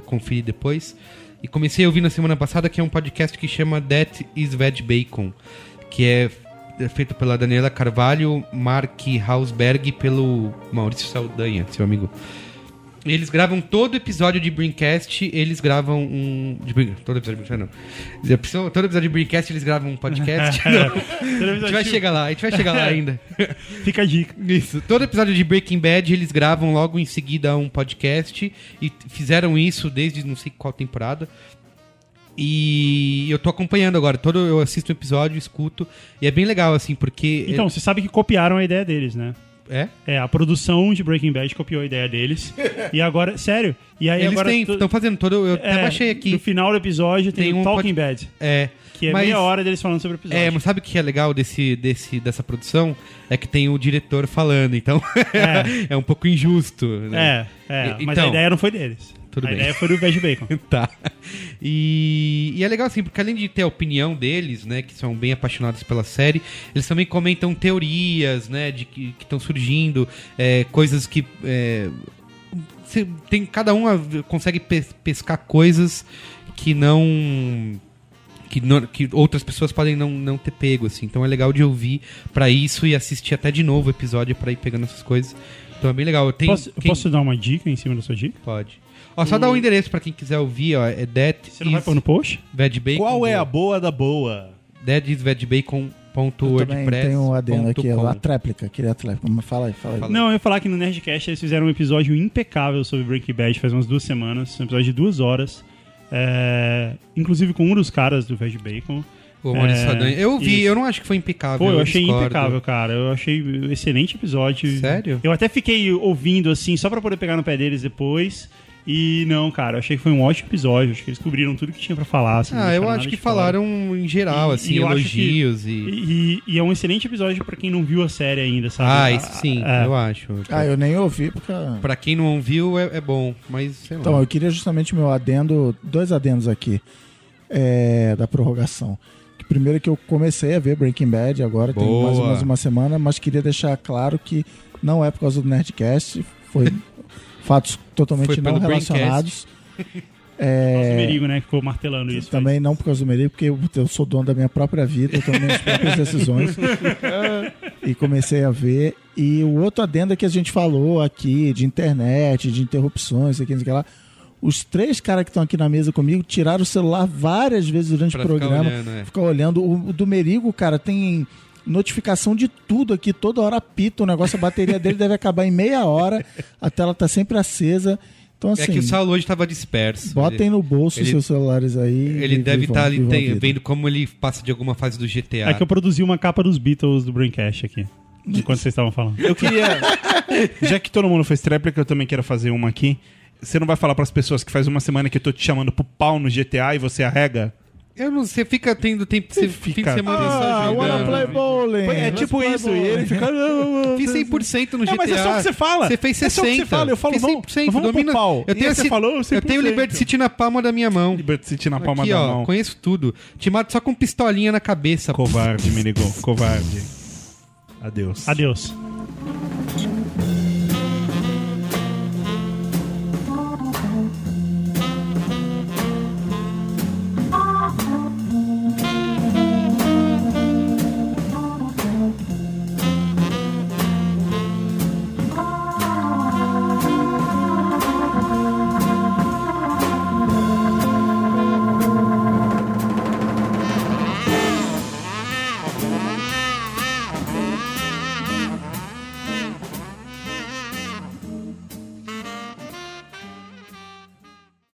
conferir depois. E comecei a ouvir na semana passada que é um podcast que chama That is Veg Bacon, que é é feito pela Daniela Carvalho, Mark Hausberg e pelo Maurício Saldanha, seu amigo. Eles gravam todo episódio de Braincast, eles gravam um. De, todo episódio de Braincast, não. Pensou? Todo episódio de Braincast eles gravam um podcast. Não. A gente vai chegar lá, a gente vai chegar lá ainda. Fica a dica. Isso. Todo episódio de Breaking Bad eles gravam logo em seguida um podcast e fizeram isso desde não sei qual temporada. E eu tô acompanhando agora. Todo eu assisto um episódio, escuto e é bem legal assim, porque Então, você sabe que copiaram a ideia deles, né? É, É, a produção de Breaking Bad copiou a ideia deles. e agora, sério. E aí eles agora estão fazendo todo, eu até é, baixei No aqui. final do episódio tem, Tem um Talking pod- Bad, É, que é mas- meia hora deles falando sobre o episódio. É, mas sabe o que é legal desse, desse, dessa produção? É que tem o diretor falando, então é, É. um pouco injusto. Né? É, é, E- mas a então- ideia não foi deles. Tudo a bem. ideia foi do Veg Bacon. Tá. E, e é legal assim, porque além de ter a opinião deles, né, que são bem apaixonados pela série, eles também comentam teorias, né, de que estão surgindo, é, coisas que é, tem cada um consegue pes- pescar coisas que não que, não- que outras pessoas podem não, não ter pego assim. Então é legal de ouvir pra isso e assistir até de novo o episódio pra ir pegando essas coisas. Então é bem legal. Tem Posso, quem- posso dar uma dica em cima da sua dica? Pode. Ó, só dá o endereço pra quem quiser ouvir, ó. É That Você não vai is pôr no post? Bacon. Qual é a boa da boa? Eu também tenho um adendo aqui, a tréplica, queria a tréplica. Mas Fala aí, fala aí. Fala. Não, eu ia falar que no Nerdcast eles fizeram um episódio impecável sobre Breaking Bad faz umas duas semanas. Um episódio de duas horas. É, inclusive com um dos caras do Veg Bacon. O Maurício É, Saldanha. Eu vi, isso. eu não acho que foi impecável. Pô, eu achei discordo. impecável, cara. Eu achei um excelente episódio. Sério? Eu até fiquei ouvindo, assim, só pra poder pegar no pé deles depois. E não, cara, eu achei que foi um ótimo episódio. Acho que eles cobriram tudo que tinha pra falar. assim, Ah, eu acho que falaram em geral, E- assim, e acho que- elogios e... E, e é um excelente episódio pra quem não viu a série ainda, sabe? Ah, isso sim, É. eu acho. Ah, eu nem ouvi, porque... Pra quem não viu, é, é bom, mas sei lá. Então, eu queria justamente meu adendo, dois adendos aqui é, da prorrogação. Que primeiro que eu comecei a ver Breaking Bad agora, tem Boa. mais ou menos uma semana, mas queria deixar claro que não é por causa do Nerdcast, foi fatos totalmente não relacionados. É, o Merigo, né? Que ficou martelando isso. também não por causa do Merigo, porque eu, eu sou dono da minha própria vida, eu tomo minhas próprias decisões. e comecei a ver. E o outro adendo é que a gente falou aqui de internet, de interrupções, aqui, não sei o que lá. Os três caras que estão aqui na mesa comigo tiraram o celular várias vezes durante Pra o ficar programa. olhando, é. Ficar olhando. O do Merigo, cara, tem notificação de tudo aqui, toda hora apita o negócio, a bateria dele deve acabar em meia hora, a tela tá sempre acesa. Então, assim, É que o Saulo hoje tava disperso. botem no bolso ele- seus celulares aí. Ele deve estar vida. vendo como ele passa de alguma fase do GTA. É que eu produzi uma capa dos Beatles do Braincast aqui. Enquanto vocês estavam falando. Eu queria. Já que todo mundo fez tréplica, eu também quero fazer uma aqui. Você não vai falar pras pessoas que faz uma semana que eu tô te chamando pro pau no GTA e você arrega? Eu não sei, fica tendo tempo. Você fica- fim de semana Ah, só wanna jogando. play bowling. É let's tipo play isso. E ele fica. Fiz 100% no GTA. É, mas é só o que você fala. Você fez É só o 60%. que você fala. Eu falo, Fiz vamos- 100%. vamos pro domina... pau. Eu tenho, esse- falou eu tenho 100%. Liberty City na palma da minha mão. Liberty City na palma Aqui, da ó, mão. conheço tudo. Te mato só com pistolinha na cabeça. Covarde, me ligou. Covarde. Adeus. Adeus.